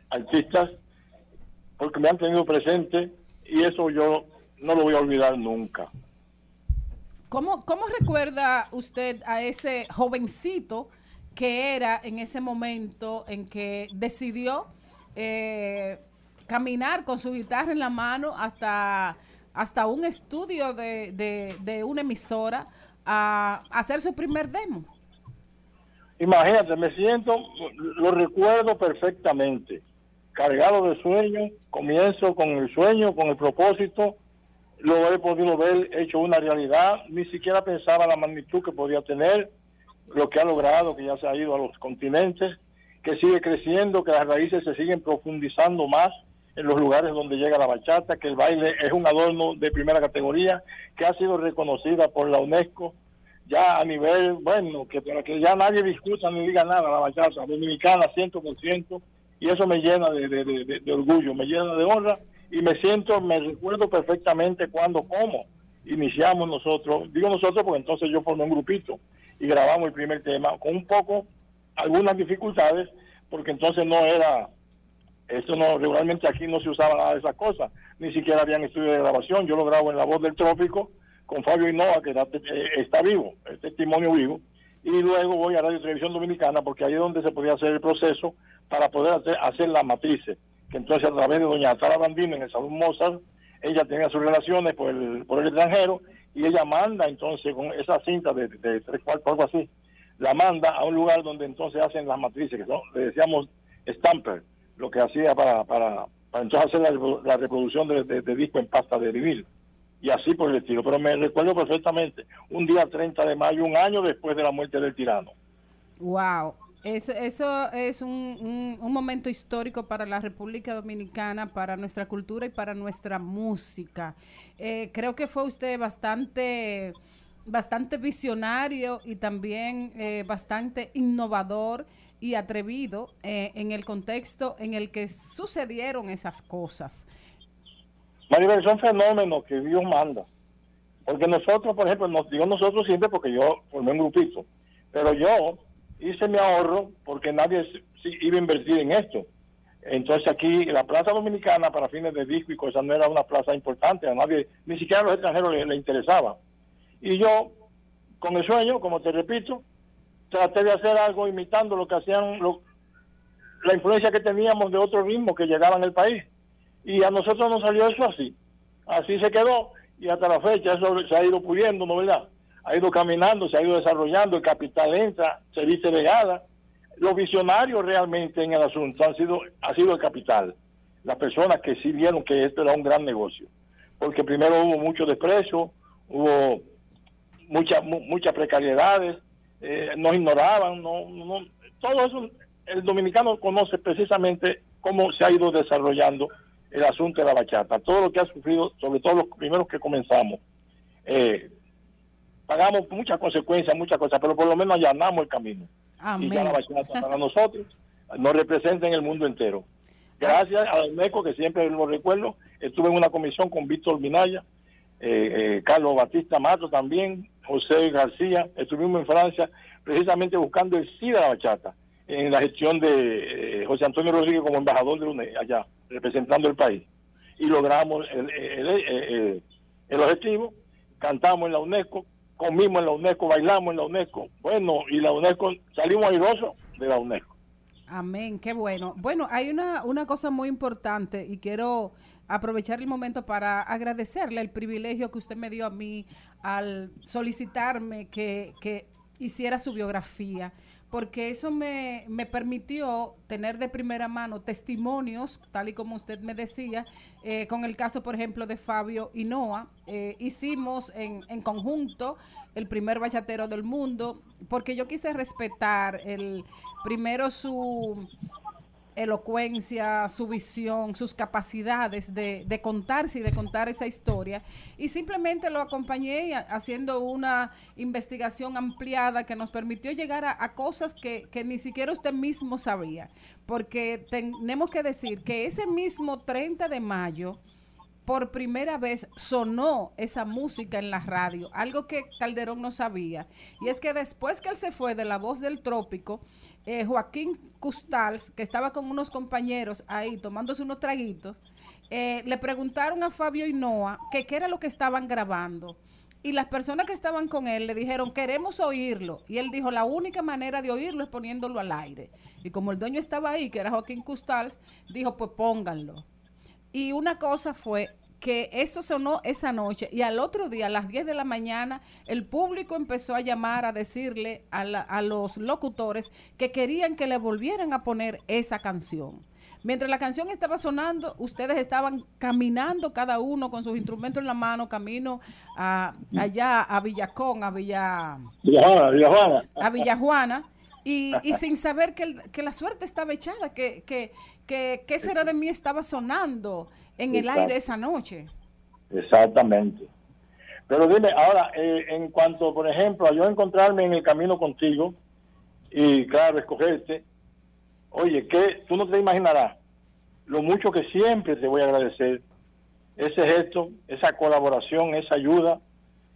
artistas, porque me han tenido presente y eso yo no lo voy a olvidar nunca. ¿Cómo, ¿Cómo recuerda usted a ese jovencito que era en ese momento en que decidió eh, caminar con su guitarra en la mano hasta, hasta un estudio de, de- una emisora a hacer su primer demo? Imagínate, me siento, lo recuerdo perfectamente, cargado de sueños, comienzo con el sueño, con el propósito, lo he podido ver hecho una realidad, ni siquiera pensaba la magnitud que podía tener, lo que ha logrado, que ya se ha ido a los continentes, que sigue creciendo, que las raíces se siguen profundizando más en los lugares donde llega la bachata, que el baile es un adorno de primera categoría, que ha sido reconocida por la UNESCO, ya a nivel, bueno, que para que ya nadie discuta ni diga nada la bachata dominicana 100%, y eso me llena de, de- de- de- orgullo, me llena de honra, y me siento, me recuerdo perfectamente cuando, cómo iniciamos nosotros, digo nosotros porque entonces yo formé un grupito y grabamos el primer tema con un poco, algunas dificultades, porque entonces no era, eso no, regularmente aquí no se usaba nada de esas cosas, ni siquiera habían estudios de grabación, yo lo grabo en La Voz del Trópico con Fabio Hinoa, que eh, está vivo, es testimonio vivo, y luego voy a Radio Televisión Dominicana, porque ahí es donde se podía hacer el proceso para poder hacer, las matrices, que entonces a través de doña Atala Bandino en el Salón Mozart, ella tenía sus relaciones por el, por el extranjero, y ella manda entonces con esa cinta de, tres cuartos, algo así, la manda a un lugar donde entonces hacen las matrices, que son, le decíamos stamper, lo que hacía para, para, para entonces hacer la, la reproducción de, de- de disco en pasta de vinil y así por el estilo. Pero me recuerdo perfectamente un día 30 de mayo, un año después de la muerte del tirano. Wow, eso, eso es un, un- momento histórico para la República Dominicana, para nuestra cultura y para nuestra música. Eh, creo que fue usted bastante, bastante visionario y también eh, bastante innovador y atrevido eh, en el contexto en el que sucedieron esas cosas. Maribel, son fenómenos que Dios manda. Porque nosotros, por ejemplo, nos digo nosotros siempre porque yo formé un grupito, pero yo hice mi ahorro porque nadie iba a invertir en esto. Entonces aquí la Plaza Dominicana para fines de disco y cosas no era una plaza importante, a nadie, ni siquiera a los extranjeros le, le interesaba. Y yo, con el sueño, como te repito, traté de hacer algo imitando lo que hacían, la influencia que teníamos de otros ritmos que llegaban al país. Y a nosotros nos salió eso así. Así se quedó y hasta la fecha eso se ha ido pudiendo, ¿no verdad? Ha ido caminando, se ha ido desarrollando, el capital entra, se dice vegada. Los visionarios realmente en el asunto han sido, ha sido el capital. Las personas que sí vieron que esto era un gran negocio. Porque primero hubo mucho desprecio, hubo muchas mu- muchas precariedades, eh, nos ignoraban, no, no, todo eso el dominicano conoce precisamente cómo se ha ido desarrollando el asunto de la bachata, todo lo que ha sufrido, sobre todo los primeros que comenzamos. Eh, pagamos muchas consecuencias, muchas cosas, pero por lo menos allanamos el camino. Y ya la bachata para nosotros nos representa en el mundo entero. Gracias a la UNESCO, que siempre lo recuerdo, estuve en una comisión con Víctor Minaya, eh, eh, Carlos Batista Mato también, José García, estuvimos en Francia precisamente buscando el sí de la bachata, en la gestión de eh, José Antonio Rodríguez como embajador de UNE allá, representando el país. Y logramos el- el- el objetivo, cantamos en la UNESCO, comimos en la UNESCO, bailamos en la UNESCO, bueno, y la UNESCO, salimos airosos de la UNESCO. Amén, qué bueno. Bueno, hay una, una cosa muy importante y quiero aprovechar el momento para agradecerle el privilegio que usted me dio a mí al solicitarme que, que hiciera su biografía, porque eso me, me permitió tener de primera mano testimonios, tal y como usted me decía, eh, con el caso, por ejemplo, de Fabio Hinoa. Eh, hicimos en, en conjunto el primer bachatero del mundo, porque yo quise respetar el primero su elocuencia, su visión, sus capacidades de, de contarse y de contar esa historia. Y simplemente lo acompañé haciendo una investigación ampliada que nos permitió llegar a, a cosas que, que ni siquiera usted mismo sabía. Porque tenemos que decir que ese mismo 30 de mayo, por primera vez sonó esa música en la radio, algo que Calderón no sabía. Y es que después que él se fue de La Voz del Trópico, eh, Joaquín Custals, que estaba con unos compañeros ahí tomándose unos traguitos, eh, le preguntaron a Fabio Hinoa que qué era lo que estaban grabando. Y las personas que estaban con él le dijeron, queremos oírlo. Y él dijo, la única manera de oírlo es poniéndolo al aire. Y como el dueño estaba ahí, que era Joaquín Custals, dijo, pues pónganlo. Y una cosa fue que eso sonó esa noche y al otro día, a las 10 de la mañana, el público empezó a llamar a decirle a, la- a los locutores que querían que le volvieran a poner esa canción. Mientras la canción estaba sonando, ustedes estaban caminando cada uno con sus instrumentos en la mano, camino a, allá a Villacón, a Villa Villajuana, Villajuana. a Villajuana y, y sin saber que, el- que la suerte estaba echada, que, que, que, que será de mí estaba sonando en el aire esa noche. Exactamente. Pero dime, ahora, eh, en cuanto, por ejemplo, a yo encontrarme en el camino contigo y, claro, escogerte, oye, que tú no te imaginarás lo mucho que siempre te voy a agradecer ese gesto, esa colaboración, esa ayuda,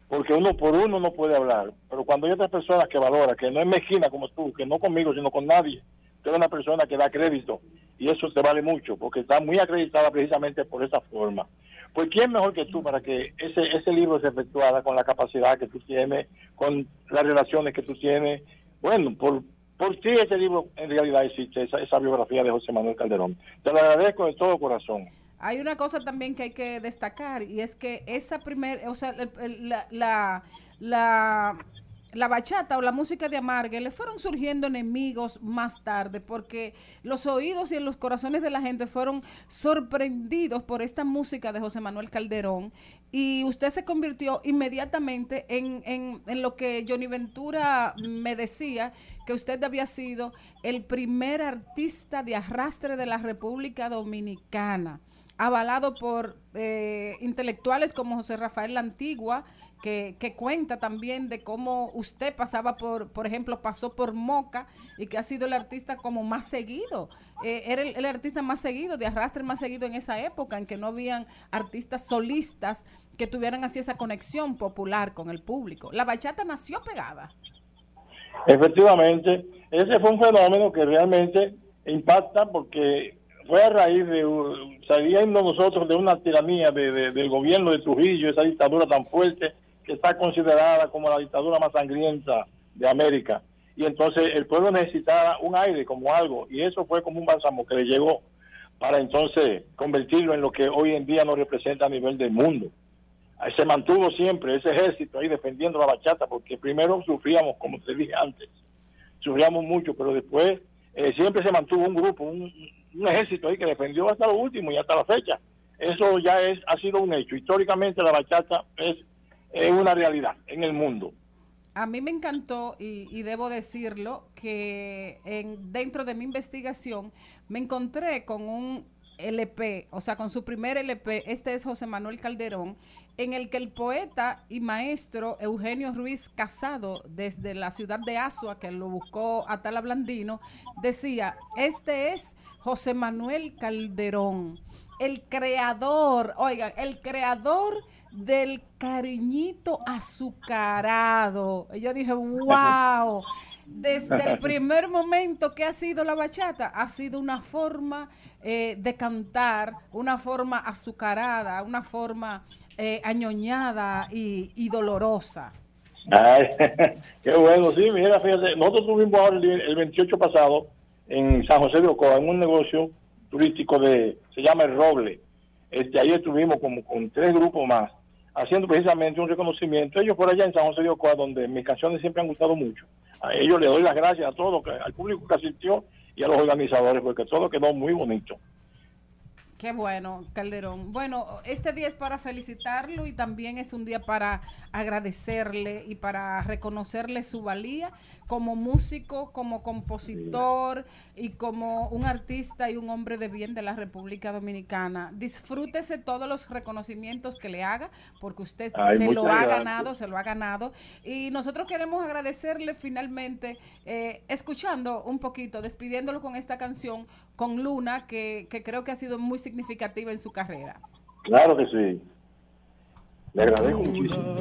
porque uno por uno no puede hablar, pero cuando hay otras personas que valora, que no es mezquina como tú, que no conmigo, sino con nadie, eres una persona que da crédito y eso te vale mucho, porque está muy acreditada precisamente por esa forma. Pues quién mejor que tú para que ese ese libro se efectuara con la capacidad que tú tienes, con las relaciones que tú tienes. Bueno, por por ti ese libro en realidad existe, esa, biografía de José Manuel Calderón. Te lo agradezco de todo corazón. Hay una cosa también que hay que destacar y es que esa primera, o sea, la, la, la bachata o la música de Amargue le fueron surgiendo enemigos más tarde porque los oídos y los corazones de la gente fueron sorprendidos por esta música de José Manuel Calderón y usted se convirtió inmediatamente en, en, en lo que Johnny Ventura me decía, que usted había sido el primer artista de arrastre de la República Dominicana, avalado por eh, intelectuales como José Rafael La Antigua, que, que cuenta también de cómo usted pasaba por, por ejemplo, pasó por Moca y que ha sido el artista como más seguido. Eh, era el, artista más seguido, de arrastre más seguido en esa época, en que no habían artistas solistas que tuvieran así esa conexión popular con el público. La bachata nació pegada. Efectivamente, ese fue un fenómeno que realmente impacta porque fue a raíz de, saliendo nosotros de una tiranía de- del gobierno de Trujillo, esa dictadura tan fuerte que está considerada como la dictadura más sangrienta de América. Y entonces el pueblo necesitaba un aire como algo, y eso fue como un bálsamo que le llegó para entonces convertirlo en lo que hoy en día nos representa a nivel del mundo. Se mantuvo siempre ese ejército ahí defendiendo la bachata, porque primero sufríamos, como te dije antes, sufríamos mucho, pero después eh, siempre se mantuvo un grupo, un, un ejército ahí que defendió hasta lo último y hasta la fecha. Eso ya es ha sido un hecho. Históricamente la bachata es, es una realidad en el mundo. A mí me encantó y, y debo decirlo que en, dentro de mi investigación me encontré con un LP, o sea, con su primer LP, este es José Manuel Calderón, en el que el poeta y maestro Eugenio Ruiz Casado, desde la ciudad de Asua, que lo buscó Atala Blandino, decía, este es José Manuel Calderón, el creador, oigan, el creador del cariñito azucarado. Y yo dije, [LAUGHS] wow. Desde el primer momento que ha sido la bachata, ha sido una forma eh, de cantar, una forma azucarada, una forma eh, añoñada y, y dolorosa. Ay, [LAUGHS] qué bueno, sí, mira, fíjate, nosotros tuvimos ahora el, el 28 pasado en San José de Ocoa, en un negocio turístico de, se llama El Roble. Este, ahí estuvimos como con tres grupos más, haciendo precisamente un reconocimiento. Ellos por allá en San José de Ocoa, donde mis canciones siempre han gustado mucho. A ellos les doy las gracias a todos, al público que asistió y a los organizadores, porque todo quedó muy bonito. Qué bueno, Calderón. Bueno, este día es para felicitarlo y también es un día para agradecerle y para reconocerle su valía como músico, como compositor y como un artista y un hombre de bien de la República Dominicana. Disfrútese todos los reconocimientos que le haga porque usted Ay, se lo ha gracias. ganado, se lo ha ganado. Y nosotros queremos agradecerle finalmente, eh, escuchando un poquito, despidiéndolo con esta canción, con Luna, que, que creo que ha sido muy significativa en su carrera. Claro que sí. Le agradezco muchísimo.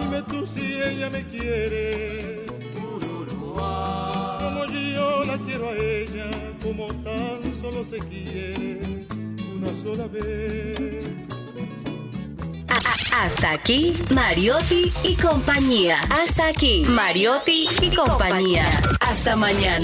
Dime tú si ella me quiere. Como yo la quiero a ella, como tan solo se quiere una sola vez. Hasta aquí, Mariotti y compañía. Hasta aquí, Mariotti y compañía. Hasta mañana.